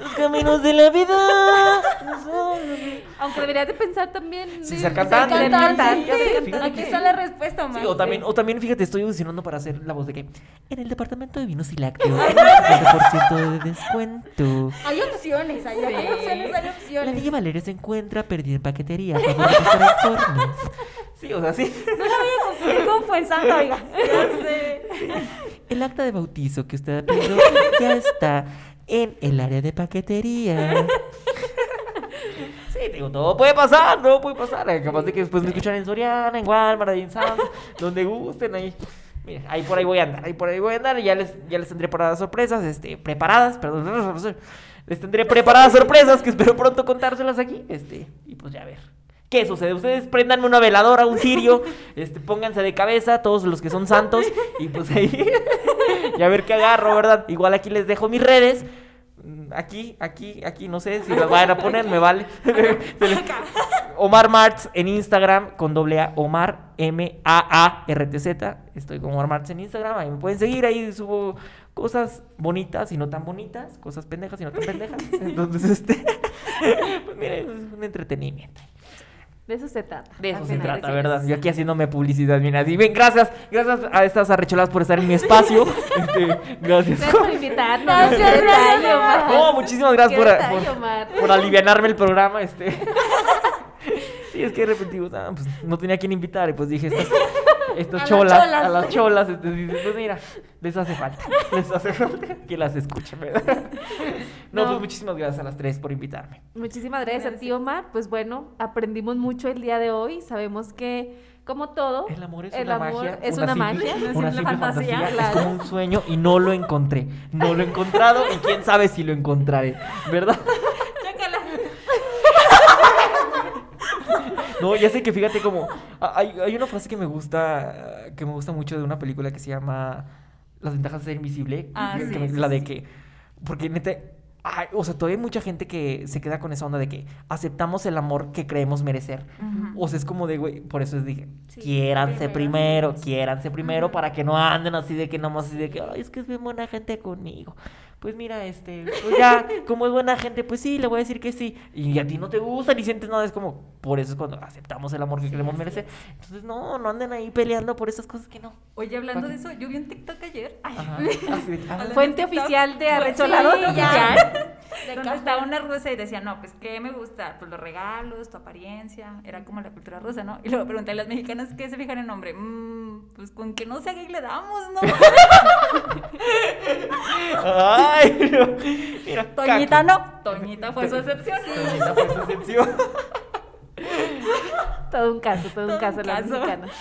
Los caminos de la vida. aunque deberías de pensar también... Sí, ser cantante. ser Cantante. Aquí está la respuesta, Omar. Sí, o también, o también, fíjate, estoy audicionando para hacer la voz de que en el departamento de vinos y lácteos, 50% de descuento. Hay opciones, hay, opciones, hay La opciones. niña Valeria se encuentra perdida en paquetería. Favor de. Sí, o sea, sí. No la voy a confundir con oiga. Ya sé. El acta de bautizo que usted ha pedido ya está en el área de paquetería. Sí, digo, todo puede pasar, todo puede pasar. Eh, Capaz de que después me escuchan en Soriana, en Walmart, en Sam's, donde gusten, ahí. Mira, ahí por ahí voy a andar, ahí por ahí voy a andar. Y ya les, ya les tendré preparadas sorpresas, este, preparadas, perdón. Les tendré preparadas sorpresas que espero pronto contárselas aquí. Este, y pues ya a ver. ¿Qué sucede? Ustedes prendan una veladora, un cirio, este, pónganse de cabeza, todos los que son santos, y pues ahí, y a ver qué agarro, ¿verdad? Igual aquí les dejo mis redes. Mm, Aquí, aquí, aquí, no sé si las vayan a poner, me vale. Omar Martz en Instagram con doble A, Omar M-A-A-R-T-Z. Estoy con Omar Martz en Instagram, ahí me pueden seguir, ahí subo cosas bonitas y no tan bonitas, cosas pendejas y no tan pendejas. Entonces, este. Pues mire, es un entretenimiento. De eso se trata. De eso se trata. ¿verdad? Yo aquí haciéndome publicidad, mira, así, ven, gracias, gracias a estas arrecholadas por estar en mi espacio. Este, gracias. Gracias por invitarnos. Gracias, Qué detalle, Omar. No, muchísimas gracias por, detalle, por, Omar. por alivianarme el programa, este. Sí, es que de repente digo, ah, pues no tenía quien invitar y pues dije, estas, estas A las cholas, cholas. a las cholas, este, dices, pues mira, les hace falta, les hace falta que las escuchen, ¿verdad? No, No. pues muchísimas gracias a las tres por invitarme. Muchísimas gracias, a ti, Omar. Pues bueno, aprendimos mucho el día de hoy. Sabemos que, como todo, El amor es el una amor magia. es una, simple- magia. Una simple fantasía, fantasía. claro. Es como un sueño y no lo encontré. No lo he encontrado y quién sabe si lo encontraré, ¿verdad? No, ya sé que fíjate como hay, hay una frase que me gusta que me gusta mucho de una película que se llama Las ventajas de ser invisible, Ah, que sí, me- sí, la de que porque neta ay, o sea, todavía hay mucha gente que se queda con esa onda de que aceptamos el amor que creemos merecer. O sea, es como de, güey, por eso les dije, Sí, quiéranse primero, primero, quiéranse primero para que no anden así de que nomás así de que, ay, es que es bien buena gente conmigo. Pues mira, este, pues ya, como es buena gente, pues sí, le voy a decir que sí. Y a ti no te gusta ni sientes nada, es como, por eso es cuando aceptamos el amor que queremos merecer. Entonces, no, no anden ahí peleando por esas cosas que no. Oye, hablando de eso, yo vi un TikTok ayer. Ay, Ajá, así ah, Fuente TikTok. oficial de Sí, Arrecholados. ya. Donde estaba una rusa y decía, no, pues, ¿qué me gusta? Pues los regalos, tu apariencia. Era como la cultura rusa, ¿no? Y luego pregunté a las mexicanas qué se fijan en nombre. "Mm, pues con que no sea gay le damos, ¿no? Ay, no. Mira, Toñita no. Toñita fue su excepción. Toñita fue su excepción. Todo un caso, todo, Todo un caso, un caso.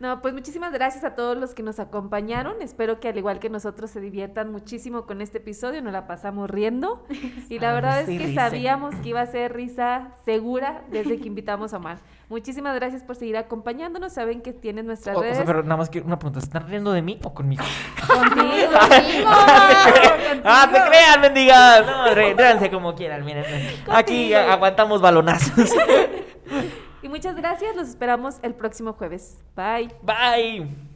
No, pues muchísimas gracias a todos los que nos acompañaron. Espero que al igual que nosotros se diviertan muchísimo con este episodio. Nos la pasamos riendo. Y la Ah, verdad es que risa. sabíamos que iba a ser risa segura desde que invitamos a Omar. Muchísimas gracias por seguir acompañándonos. Saben que tienen nuestras O, o redes. sea, pero nada más que una pregunta, ¿se ¿están riendo de mí o conmigo? Contigo. ah, te crean, mendigas. No, re- como quieran, miren. Aquí aguantamos balonazos. Y muchas gracias. Los esperamos el próximo jueves. Bye. Bye.